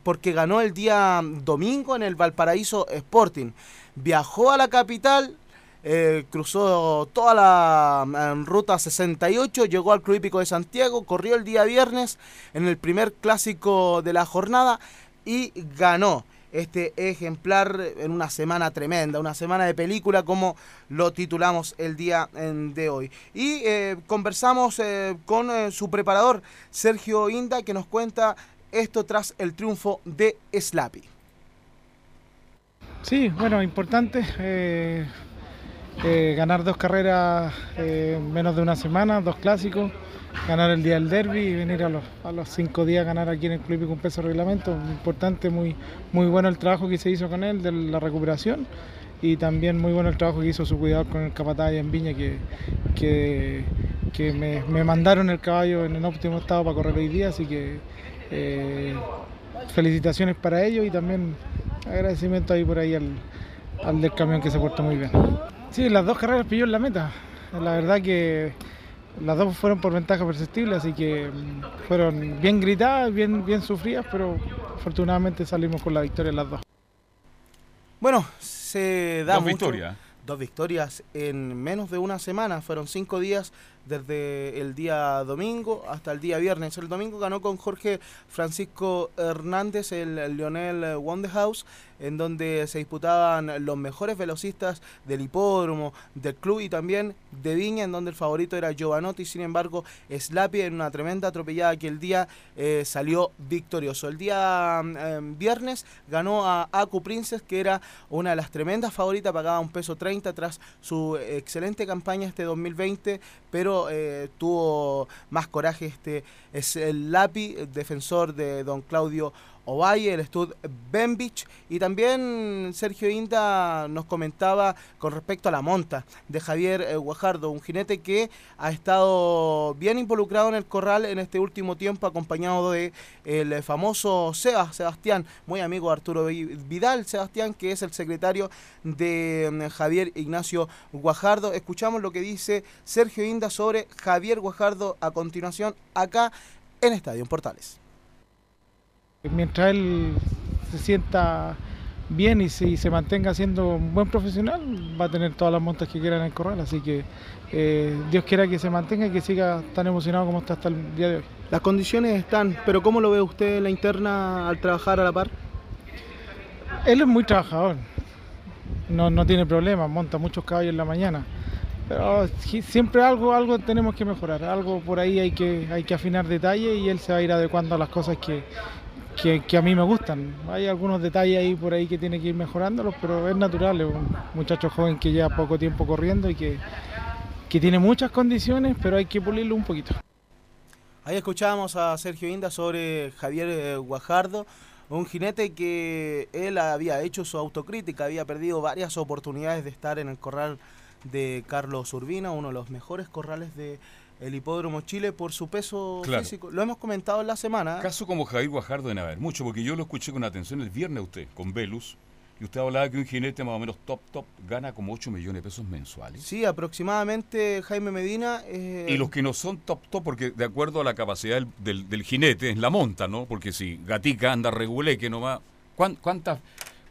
porque ganó el día mm, domingo en el Valparaíso Sporting. Viajó a la capital, eh, cruzó toda la mm, ruta 68, llegó al Club Hípico de Santiago, corrió el día viernes en el primer clásico de la jornada y ganó este ejemplar en una semana tremenda, una semana de película como lo titulamos el día de hoy. Y eh, conversamos eh, con eh, su preparador, Sergio Inda, que nos cuenta esto tras el triunfo de Slappy. Sí, bueno, importante. ganar dos carreras en menos de una semana, dos clásicos, ganar el día del derby y venir a los, a los cinco días a ganar aquí en el Club Hípico un peso reglamento. Importante, muy, muy bueno el trabajo que se hizo con él de la recuperación y también muy bueno el trabajo que hizo su cuidador con el capataz en Viña que, que, que me, me mandaron el caballo en el óptimo estado para correr hoy día, así que eh, felicitaciones para ellos y también agradecimiento ahí por ahí al, al del camión que se portó muy bien. Sí, las dos carreras pilló en la meta. La verdad que las dos fueron por ventaja perceptible, así que mm, fueron bien gritadas, bien, bien sufridas, pero afortunadamente salimos con la victoria en las dos. Bueno, se da Dos mucho. victorias. Dos victorias en menos de una semana. Fueron cinco días desde el día domingo hasta el día viernes. El domingo ganó con Jorge Francisco Hernández el Lionel Wonderhouse, en donde se disputaban los mejores velocistas del hipódromo, del club y también de Viña, en donde el favorito era Giovanotti. Sin embargo, Slapi en una tremenda atropellada que el día eh, salió victorioso. El día eh, viernes ganó a Aku Princess, que era una de las tremendas favoritas, pagaba un peso 30 tras su excelente campaña este 2020, pero eh, tuvo más coraje este es el Lapi, defensor de don Claudio Ovalle, el Stud Benbich y también Sergio Inda nos comentaba con respecto a la monta de Javier eh, Guajardo, un jinete que ha estado bien involucrado en el corral en este último tiempo acompañado de el famoso Sebas, Sebastián, muy amigo Arturo Vi- Vidal, Sebastián que es el secretario de mm, Javier Ignacio Guajardo. Escuchamos lo que dice Sergio Inda sobre Javier Guajardo a continuación acá en Estadio Portales. Mientras él se sienta bien y se, y se mantenga siendo un buen profesional, va a tener todas las montas que quiera en el corral. Así que eh, Dios quiera que se mantenga y que siga tan emocionado como está hasta el día de hoy. Las condiciones están, pero ¿cómo lo ve usted en la interna al trabajar a la par? Él es muy trabajador. no, no tiene problema, monta muchos caballos en la mañana. Pero si- siempre algo, algo tenemos que mejorar, algo por ahí hay que, hay que afinar detalles y él se va a ir adecuando a las cosas que, que, a mí me gustan. Hay algunos detalles ahí por ahí que tiene que ir mejorándolos, pero es natural, es un muchacho joven que lleva poco tiempo corriendo y que, que tiene muchas condiciones, pero hay que pulirlo un poquito. Ahí escuchábamos a Sergio Inda sobre Javier eh, Guajardo, un jinete que él había hecho su autocrítica, había perdido varias oportunidades de estar en el corral de Carlos Urbina, uno de los mejores corrales de el Hipódromo Chile por su peso Claro. físico. Lo hemos comentado en la semana. Caso como Javier Guajardo en haber mucho, porque yo lo escuché con atención el viernes a usted, con Velus, y usted hablaba que un jinete más o menos top top gana como 8 millones de pesos mensuales. Sí, aproximadamente Jaime Medina. eh, Y los que no son top top, porque de acuerdo a la capacidad del, del- del jinete, es la monta, ¿no? Porque si Gatica anda reguleque nomás, ¿cuán- ¿cuántas,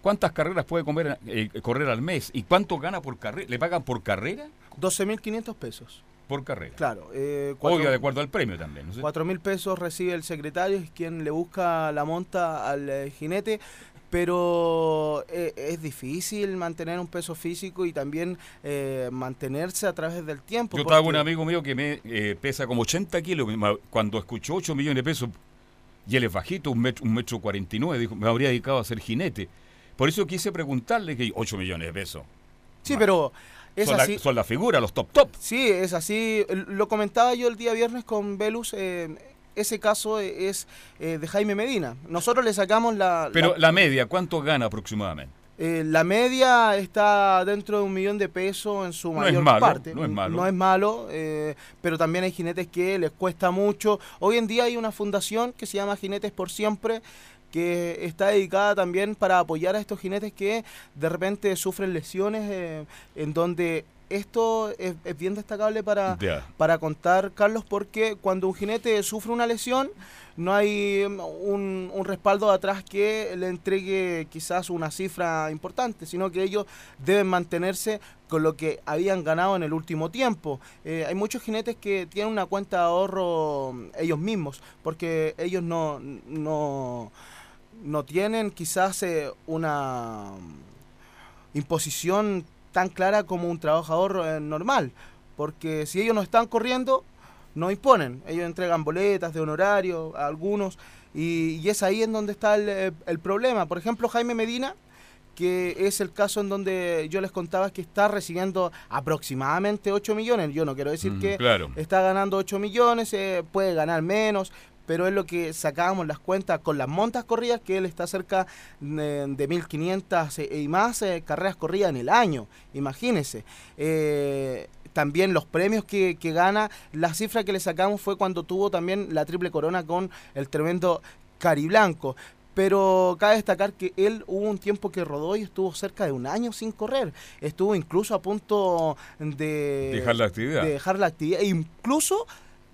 cuántas carreras puede comer, eh, correr al mes? ¿Y cuánto gana por carrera? ¿Le pagan por carrera? 12.500 pesos. Por carrera. Claro. Eh, cuatro- Obvio, de acuerdo al premio también. ¿no? Cuatro mil pesos recibe el secretario, es quien le busca la monta al eh, jinete, pero eh, es difícil mantener un peso físico y también eh, mantenerse a través del tiempo. Yo estaba con un amigo mío que me eh, pesa como 80 kilos. Cuando escuchó 8 millones de pesos, y él es bajito, un metro, un metro 49, dijo, me habría dedicado a ser jinete. Por eso quise preguntarle que 8 millones de pesos. Sí, pero es son, así. La, son la figura, los top top. Sí, es así. Lo comentaba yo el día viernes con Velus. eh, ese caso es eh, de Jaime Medina. Nosotros le sacamos la, Pero la- la media, ¿cuánto gana aproximadamente? Eh, la media está dentro de un millón de pesos en su No es mayor malo, parte. no es malo. No es malo, eh, pero también hay jinetes que les cuesta mucho. Hoy en día hay una fundación que se llama Jinetes por Siempre que está dedicada también para apoyar a estos jinetes que de repente sufren lesiones eh, en donde esto es, es bien destacable para, para contar, Carlos, porque cuando un jinete sufre una lesión, no hay mm, un, un respaldo atrás que le entregue quizás una cifra importante, sino que ellos deben mantenerse con lo que habían ganado en el último tiempo. Eh, hay muchos jinetes que tienen una cuenta de ahorro mm, ellos mismos, porque ellos no, no, no tienen quizás eh, una imposición tan clara como un trabajador eh, normal, porque si ellos no están corriendo, no imponen, ellos entregan boletas de honorario a algunos, y, y es ahí en donde está el, eh, el problema. Por ejemplo, Jaime Medina, que es el caso en donde yo les contaba que está recibiendo aproximadamente 8 millones. Yo no quiero decir Mm, que claro. está ganando 8 millones, eh, puede ganar menos, pero es lo que sacábamos las cuentas con las montas corridas, que él está cerca de, de 1500 eh, y más eh, carreras corridas en el año, imagínense. Eh, también los premios que, que gana, la cifra que le sacamos fue cuando tuvo también la triple corona con el tremendo Cariblanco. Pero cabe destacar que él hubo un tiempo que rodó y estuvo cerca de un año sin correr. Estuvo incluso a punto de Dejar la actividad. de dejar la actividad. E incluso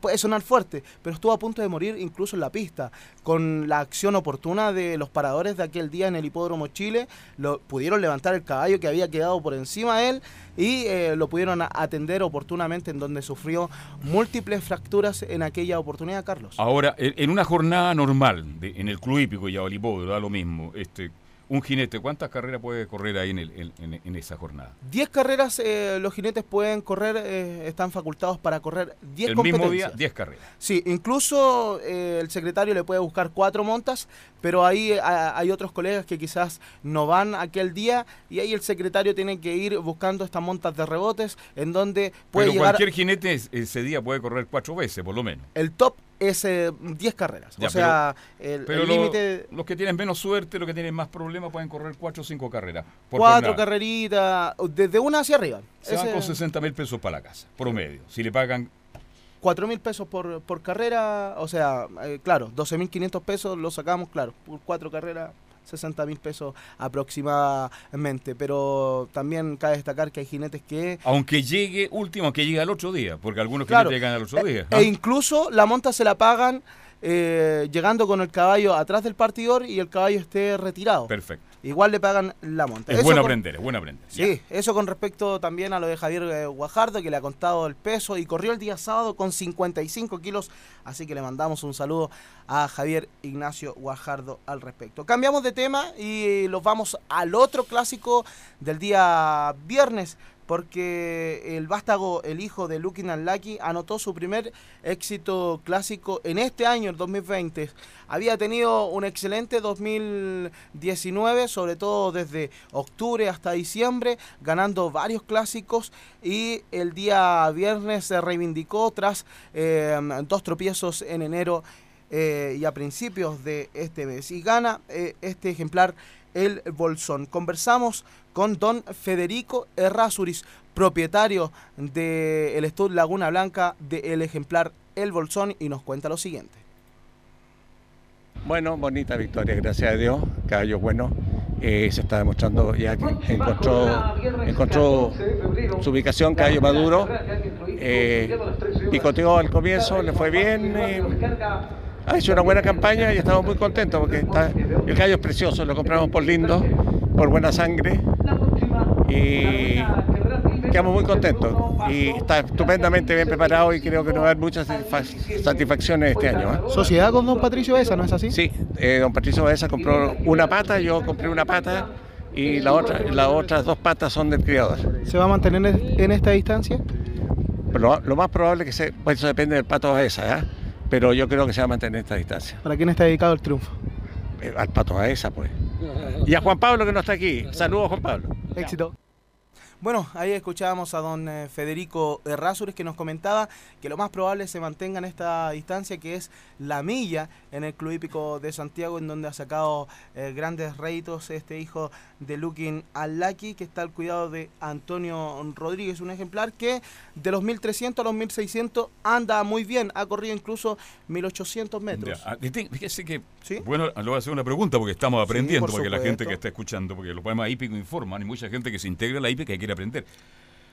puede sonar fuerte, pero estuvo a punto de morir incluso en la pista. Con la acción oportuna de los paradores de aquel día en el Hipódromo Chile, lo pudieron levantar el caballo que había quedado por encima de él y eh, lo pudieron atender oportunamente en donde sufrió múltiples fracturas en aquella oportunidad, Carlos. Ahora, en una jornada normal, en el club hípico y da lo mismo, este, un jinete, ¿cuántas carreras puede correr ahí en, el- en- esa jornada? 10 carreras eh, los jinetes pueden correr, eh, están facultados para correr 10 El mismo día, competencias. 10 carreras. Sí, incluso eh, el secretario le puede buscar cuatro montas, pero ahí ha- hay otros colegas que quizás no van aquel día y ahí el secretario tiene que ir buscando estas montas de rebotes en donde puede Pero llegar... cualquier jinete es- ese día puede correr cuatro veces, por lo menos. El top es eh, 10 carreras. Ya, o sea, el- Pero el lo- límite... los que tienen menos suerte, los que tienen más problemas, pueden correr cuatro o cinco carreras. por Cuatro jornada. carreritas, desde una hacia arriba. Se van Ese- con 60 mil pesos para la casa, promedio. Si le pagan cuatro mil pesos por, por carrera, o sea, eh, claro, 12 mil 500 pesos lo sacamos, claro, por cuatro carreras, 60 mil pesos aproximadamente. Pero también cabe destacar que hay jinetes que... Aunque llegue último, aunque llegue al otro día, porque algunos Claro, jinetes llegan al otro e- día. E, ¿ah? incluso la monta se la pagan eh, llegando con el caballo atrás del partidor y el caballo esté retirado. Perfecto. igual le pagan la monta. Es Eso bueno con- aprender, es bueno aprender. Sí, eso con respecto también a lo de Javier eh, Guajardo, que le ha contado el peso y corrió el día sábado con 55 kilos, así que le mandamos un saludo a Javier Ignacio Guajardo al respecto. Cambiamos de tema y los vamos al otro clásico del día viernes, porque el vástago, el hijo de Lukin Unlucky, anotó su primer éxito clásico en este año, el 2020. Había tenido un excelente 2019, sobre todo desde octubre hasta diciembre, ganando varios clásicos y el día viernes se reivindicó tras eh, dos tropiezos en enero eh, y a principios de este mes. Y gana eh, este ejemplar el Bolsón. Conversamos con don Federico Errázuriz, propietario del Estud Laguna Blanca del ejemplar El Bolsón, y nos cuenta lo siguiente. Bueno, bonita victoria, gracias a Dios. Caballo bueno. Eh, se está demostrando ya que encontró, su ubicación, caballo maduro. Eh, picoteó al comienzo, le fue bien. eh, ha hecho una buena campaña y estamos muy contentos porque está, el caballo es precioso, lo compramos por lindo, por buena sangre. Y quedamos muy contentos. Y está estupendamente bien preparado y creo que nos va a dar muchas satisfac- satisfacciones este año. ¿eh? Sociedad con don Patricio Esa, ¿no es así? Sí, eh, don Patricio Baeza compró una pata, yo compré una pata y la otra, las otras dos patas son del criador. ¿Se va a mantener en- esta distancia? Lo, lo más probable es que se, pues eso depende del pato Baeza, ¿eh? Pero yo creo que se va a mantener esta distancia. ¿Para quién está dedicado el triunfo? Eh, al pato Baeza, pues. Y a Juan Pablo que no está aquí. Saludos, Juan Pablo. Éxito. Bueno, ahí escuchábamos a don eh, Federico Errázuriz que nos comentaba que lo más probable se mantenga en esta distancia que es la milla en el Club Hípico de Santiago en donde ha sacado eh, grandes réditos este hijo de Lukin Alaki que está al cuidado de Antonio Rodríguez, un ejemplar que de los 1300 a los 1600 anda muy bien, ha corrido incluso 1800 metros. Ya, ah, Fíjese que, bueno, le voy a hacer una pregunta porque estamos aprendiendo, por porque la gente que está escuchando, porque los programas hípicos informan, y mucha gente que se integra a la hípica y quiere aprender.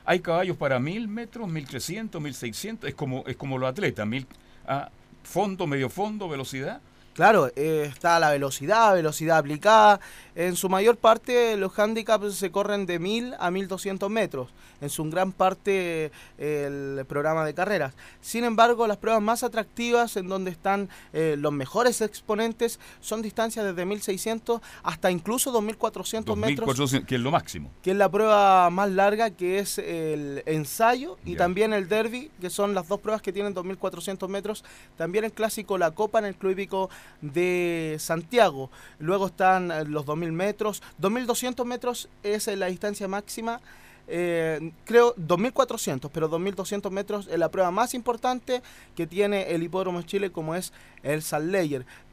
Hay caballos para mil metros, mil trescientos, mil seiscientos, es como, es como los atletas, mil, ah, fondo, medio fondo, velocidad. Claro, eh, está la velocidad, velocidad aplicada. En su mayor parte los handicaps se corren de 1000 a 1200 metros. En su gran parte el programa de carreras. Sin embargo, las pruebas más atractivas en donde están eh, los mejores exponentes son distancias desde 1600 hasta incluso 2400 metros. 2400, que es lo máximo. Que es la prueba más larga, que es el ensayo y también el derby, que son las dos pruebas que tienen 2.400 metros. También el clásico La Copa en el Club Hípico de Santiago. Luego están eh, los 2.000 metros. 2.200 metros es eh, la distancia máxima. eh, creo 2.400, pero 2.200 metros es la prueba más importante que tiene el Hipódromo Chile, como es el Salt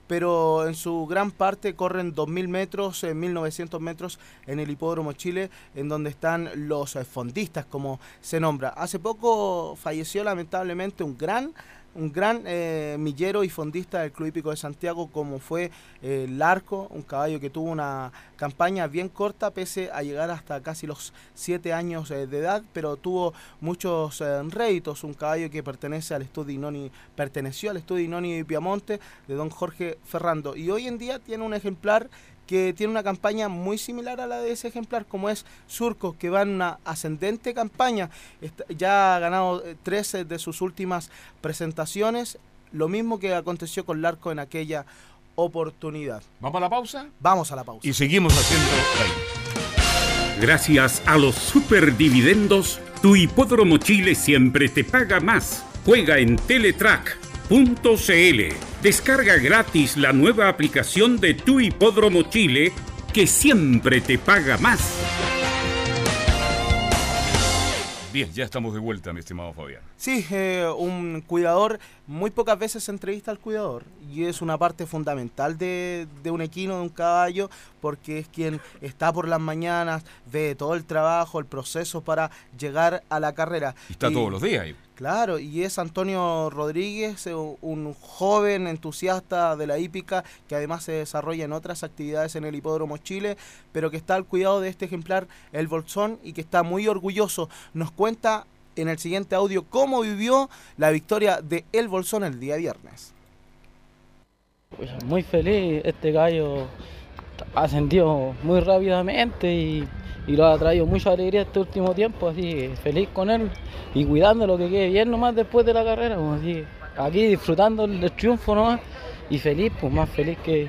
pero en su gran parte corren 2.000 metros, eh, 1.900 metros en el Hipódromo Chile, en donde están los eh, fondistas, como se nombra. Hace poco falleció lamentablemente un gran un gran eh, millero y fondista del Club Hípico de Santiago como fue eh, Larco, un caballo que tuvo una campaña bien corta pese a llegar hasta casi los 7 años eh, de edad, pero tuvo muchos eh, réditos, un caballo que pertenece al estudio Inoni, perteneció al estudio Inoni de Piamonte de don Jorge Ferrando. Y hoy en día tiene un ejemplar que tiene una campaña muy similar a la de ese ejemplar, como es Surco, que va en una ascendente campaña. Está- ya ha ganado eh, 13 de sus últimas presentaciones, lo mismo que aconteció con Larco en aquella oportunidad. ¿Vamos a la pausa? Vamos a la pausa. Y seguimos haciendo Gracias a los superdividendos, tu hipódromo Chile siempre te paga más. Juega en Teletrack.cl. Descarga gratis la nueva aplicación de tu hipódromo Chile que siempre te paga más. Bien, ya estamos de vuelta, mi estimado Fabián. Sí, eh, un cuidador muy pocas veces se entrevista al cuidador y es una parte fundamental de, de un equino, de un caballo, porque es quien está por las mañanas, ve todo el trabajo, el proceso para llegar a la carrera. Y está todos los días ahí. Claro, y es Antonio Rodríguez, eh, un joven entusiasta de la hípica que además se desarrolla en otras actividades en el Hipódromo Chile, pero que está al cuidado de este ejemplar, el Bolsón, y que está muy orgulloso. Nos cuenta en el siguiente audio cómo vivió la victoria de El Bolsón el día viernes. Pues, muy feliz, este gallo ascendió muy rápidamente y, y lo ha traído mucha alegría este último tiempo, así que feliz con él y cuidando lo que quede bien nomás después de la carrera, pues, así que aquí disfrutando el, triunfo nomás y feliz, pues más feliz que,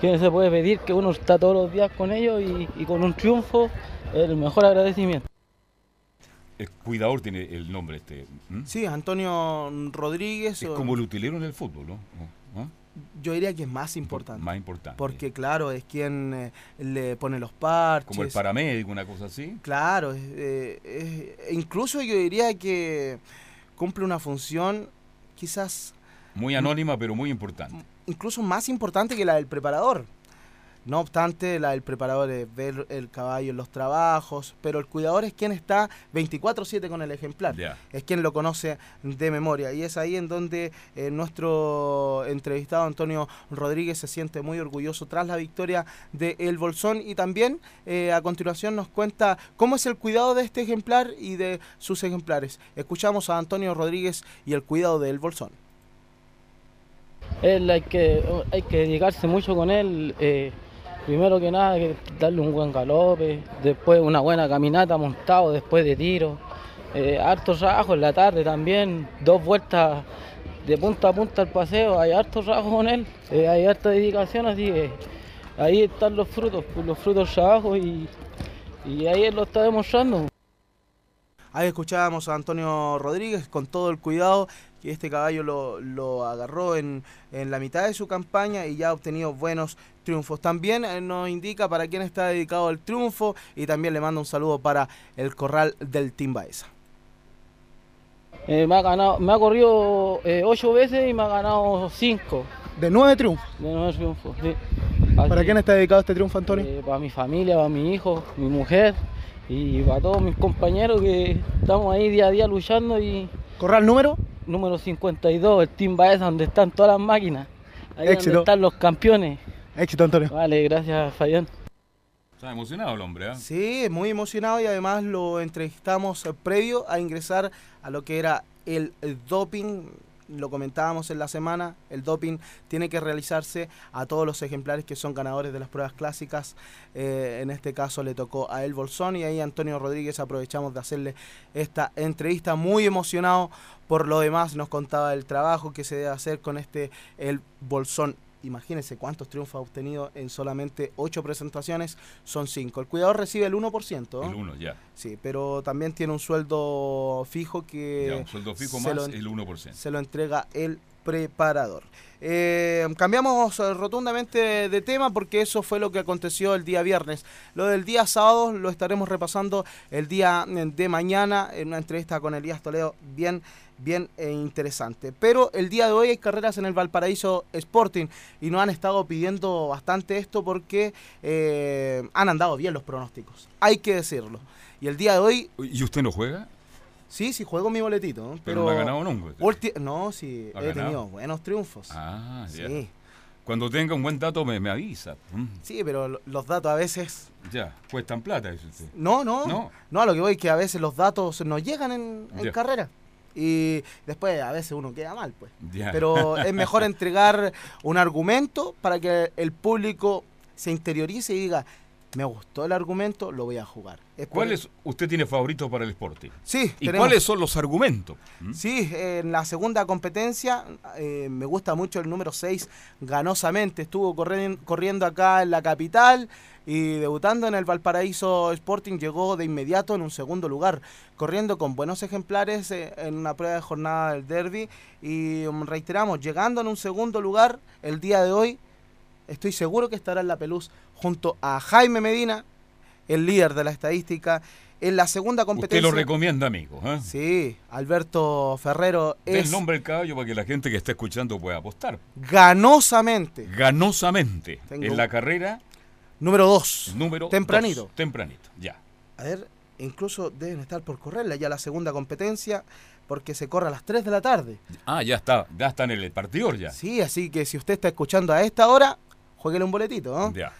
que se puede pedir que uno está todos los días con ellos y, y con un triunfo el mejor agradecimiento. El cuidador tiene el nombre este. Sí, Antonio Rodríguez. Es o- como el utilero en el fútbol, ¿no? Yo diría que es más importante. Más importante. Porque, claro, es quien eh, le pone los parches. Como el paramédico, una cosa así. Claro, eh, es- incluso yo diría que cumple una función quizás Muy anónima, pero muy importante. incluso más importante que la del preparador. No obstante, la del preparador es ver el caballo en los trabajos, pero el cuidador es quien está 24/7 con el ejemplar. Es quien lo conoce de memoria. Y es ahí en donde eh, nuestro entrevistado Antonio Rodríguez se siente muy orgulloso tras la victoria de El Bolsón. Y también eh, a continuación nos cuenta cómo es el cuidado de este ejemplar y de sus ejemplares. Escuchamos a Antonio Rodríguez y el cuidado de El Bolsón. Él hay que, hay que dedicarse mucho con él. eh, primero que nada, darle un buen galope, después una buena caminata montado después de tiro. Eh, harto trabajo en la tarde también, dos vueltas de punta a punta al paseo, hay harto trabajo con él, eh, hay harta dedicación, así que ahí están los frutos, pues, los frutos trabajo y ahí él lo está demostrando. Ahí escuchábamos a Antonio Rodríguez con todo el cuidado que este caballo lo, lo agarró en, en la mitad de su campaña y ya ha obtenido buenos triunfos. También eh, nos indica para quién está dedicado el triunfo y también le manda un saludo para el corral del Timbaesa. Eh, me, ha ganado, me ha corrido eh, ocho veces y me ha ganado cinco. De nueve triunfos. De nueve triunfos, sí. ¿Para quién está dedicado este triunfo, Antonio? Eh, para mi familia, para mi hijo, mi mujer y para todos mis compañeros que estamos ahí día a día luchando y... ¿Corral número? Número 52, el Team Baeza, donde están todas las máquinas. Ahí Éxito. donde están los campeones. Éxito, Antonio. Vale, gracias, Fabián. Está emocionado el hombre, ¿ah? Sí, muy emocionado y además lo entrevistamos eh, previo a ingresar a lo que era el doping. Lo comentábamos en la semana, el doping tiene que realizarse a todos los ejemplares que son ganadores de las pruebas clásicas. Eh, en este caso le tocó a El Bolsón y ahí Antonio Rodríguez aprovechamos de hacerle esta entrevista muy emocionado. Por lo demás nos contaba el trabajo que se debe hacer con este El Bolsón Imagínense cuántos triunfos ha obtenido en solamente ocho presentaciones, son cinco. El cuidador recibe el 1%. El uno, ya. Sí, pero también tiene un sueldo fijo que Ya, un sueldo fijo más lo- el 1%. se lo entrega el preparador. Eh, cambiamos eh, rotundamente de tema porque eso fue lo que aconteció el día viernes. Lo del día sábado lo estaremos repasando el día de mañana en una entrevista con Elías Toledo bien bien eh, interesante. Pero el día de hoy hay carreras en el Valparaíso Sporting y nos han estado pidiendo bastante esto porque eh, han andado bien los pronósticos. Hay que decirlo. Y el día de hoy ¿Y usted no juega? Sí, sí, juego mi boletito. ¿no? Pero no ha ganado nunca. no, sí, ¿Ha he ganado? tenido buenos triunfos. Ah. Sí. Cuando tenga un buen dato me, me avisa. Mm, Sí, pero lo- los datos a veces... Ya, cuestan plata, dice usted. No, no, No. no. a lo que voy es que a veces los datos no llegan en, en carrera. Y después a veces uno queda mal, pues. Pero es mejor entregar un argumento para que el público se interiorice y diga, me gustó el argumento, lo voy a jugar. ¿Cuáles usted tiene favoritos para el Sporting? Sí, ¿Y tenemos- cuáles son los argumentos? ¿Mm? Sí, en la segunda competencia eh, me gusta mucho el número 6, ganosamente. Estuvo corren- corriendo acá en la capital y debutando en el Valparaíso Sporting llegó de inmediato en un segundo lugar, corriendo con buenos ejemplares eh, en una prueba de jornada del derby. Y um, reiteramos, llegando en un segundo lugar el día de hoy, estoy seguro que estará en la Peluz junto a Jaime Medina, el líder de la estadística. En la segunda Usted competencia. lo recomienda, amigo. ¿eh? Sí, Alberto Ferrero es el nombre del caballo para que la gente que está escuchando pueda apostar. ganosamente. Ganosamente. Tengo En la carrera. Número 2. Número Tempranito. dos. Tempranito, ya. A ver, incluso deben estar por correrla ya la segunda competencia porque se corre a las 3 de la tarde. Ah, ya está. Ya está en el partidor ya. Sí, así que si usted está escuchando a esta hora, jueguele un boletito. ¿no? Ya.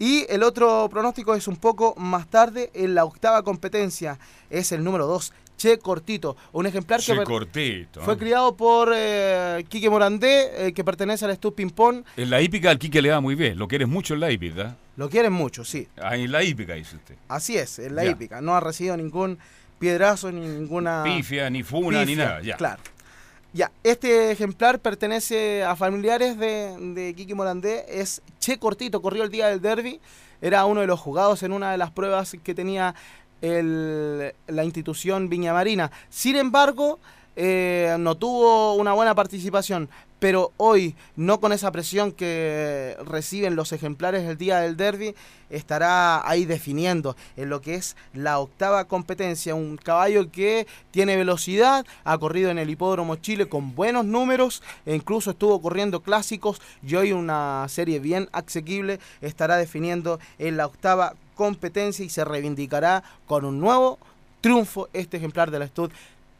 Y el otro pronóstico es un poco más tarde, en la octava competencia, es el número 2, Che Cortito, un ejemplar que Che per- cortito. fue ¿eh? criado por eh, Quique Morandé, eh, que pertenece al Stud Ping Pong. En la hípica al Quique le va muy bien. Lo quieres mucho en la hípica. Lo quieren mucho, sí. Ah, en la hípica, dice usted. Así es, en la Ya. hípica. No ha recibido ningún piedrazo ni ninguna. Pifia, ni funa, ni nada. Ya. Claro. Ya, este ejemplar pertenece a familiares de, de Kiki Morandé. Es Che Cortito, corrió el día del derby. Era uno de los jugados en una de las pruebas que tenía el- la institución Viña Marina. Sin embargo, eh, no tuvo una buena participación. Pero hoy, no con esa presión que reciben los ejemplares el día del derby, estará ahí definiendo en lo que es la octava competencia. Un caballo que tiene velocidad, ha corrido en el Hipódromo Chile con buenos números e incluso estuvo corriendo clásicos y hoy una serie bien asequible estará definiendo en la octava competencia y se reivindicará con un nuevo triunfo este ejemplar de la Stud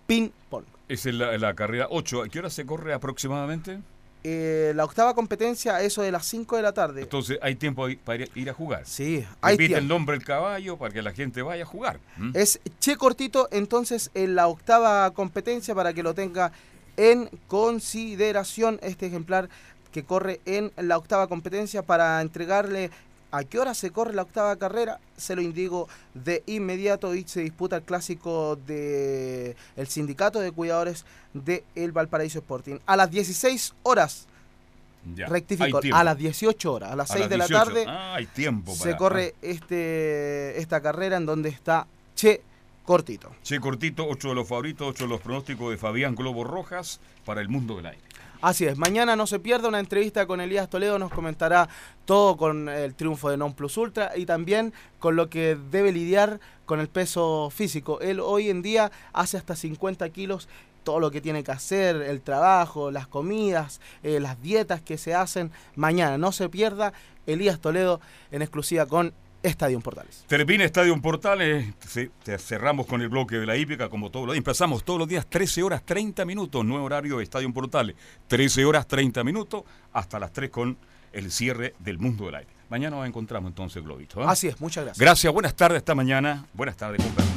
Pin Pong. Es en la, en la carrera 8. ¿A qué hora se corre aproximadamente? Eh, la octava competencia, eso de las 5 de la tarde. Entonces hay tiempo para ir, a jugar. Sí, hay Repite el nombre del caballo para que la gente vaya a jugar. Es Che Cortito, entonces en la octava competencia para que lo tenga en consideración este ejemplar que corre en la octava competencia para entregarle a qué hora se corre la octava carrera, se lo indico de inmediato y se disputa el clásico de el sindicato de cuidadores de el Valparaíso Sporting. A las 16 horas, Ya, rectifico, a las 18 horas, a las A 6 las de la 18. tarde Ah, hay tiempo se corre este esta carrera en donde está Che Cortito. Che cortito, ocho de los favoritos, ocho de los pronósticos de Fabián Globo Rojas para el mundo del aire. Así es, mañana no se pierda una entrevista con Elías Toledo, nos comentará todo con el triunfo de Non Plus Ultra y también con lo que debe lidiar con el peso físico. Él hoy en día hace hasta 50 kilos, todo lo que tiene que hacer, el trabajo, las comidas, eh, las dietas que se hacen. Mañana no se pierda Elías Toledo en exclusiva con Estadio Portales. Termina Estadio Portales, te cerramos con el bloque de la hípica como todos los días. Empezamos todos los días 13 horas 30 minutos, nuevo horario de Estadio Portales. 13 horas 30 minutos hasta las 3 con el cierre del mundo del aire. Mañana nos encontramos entonces, Globito. ¿ah? Así es, muchas gracias. Gracias, buenas tardes esta mañana. Buenas tardes, permiso.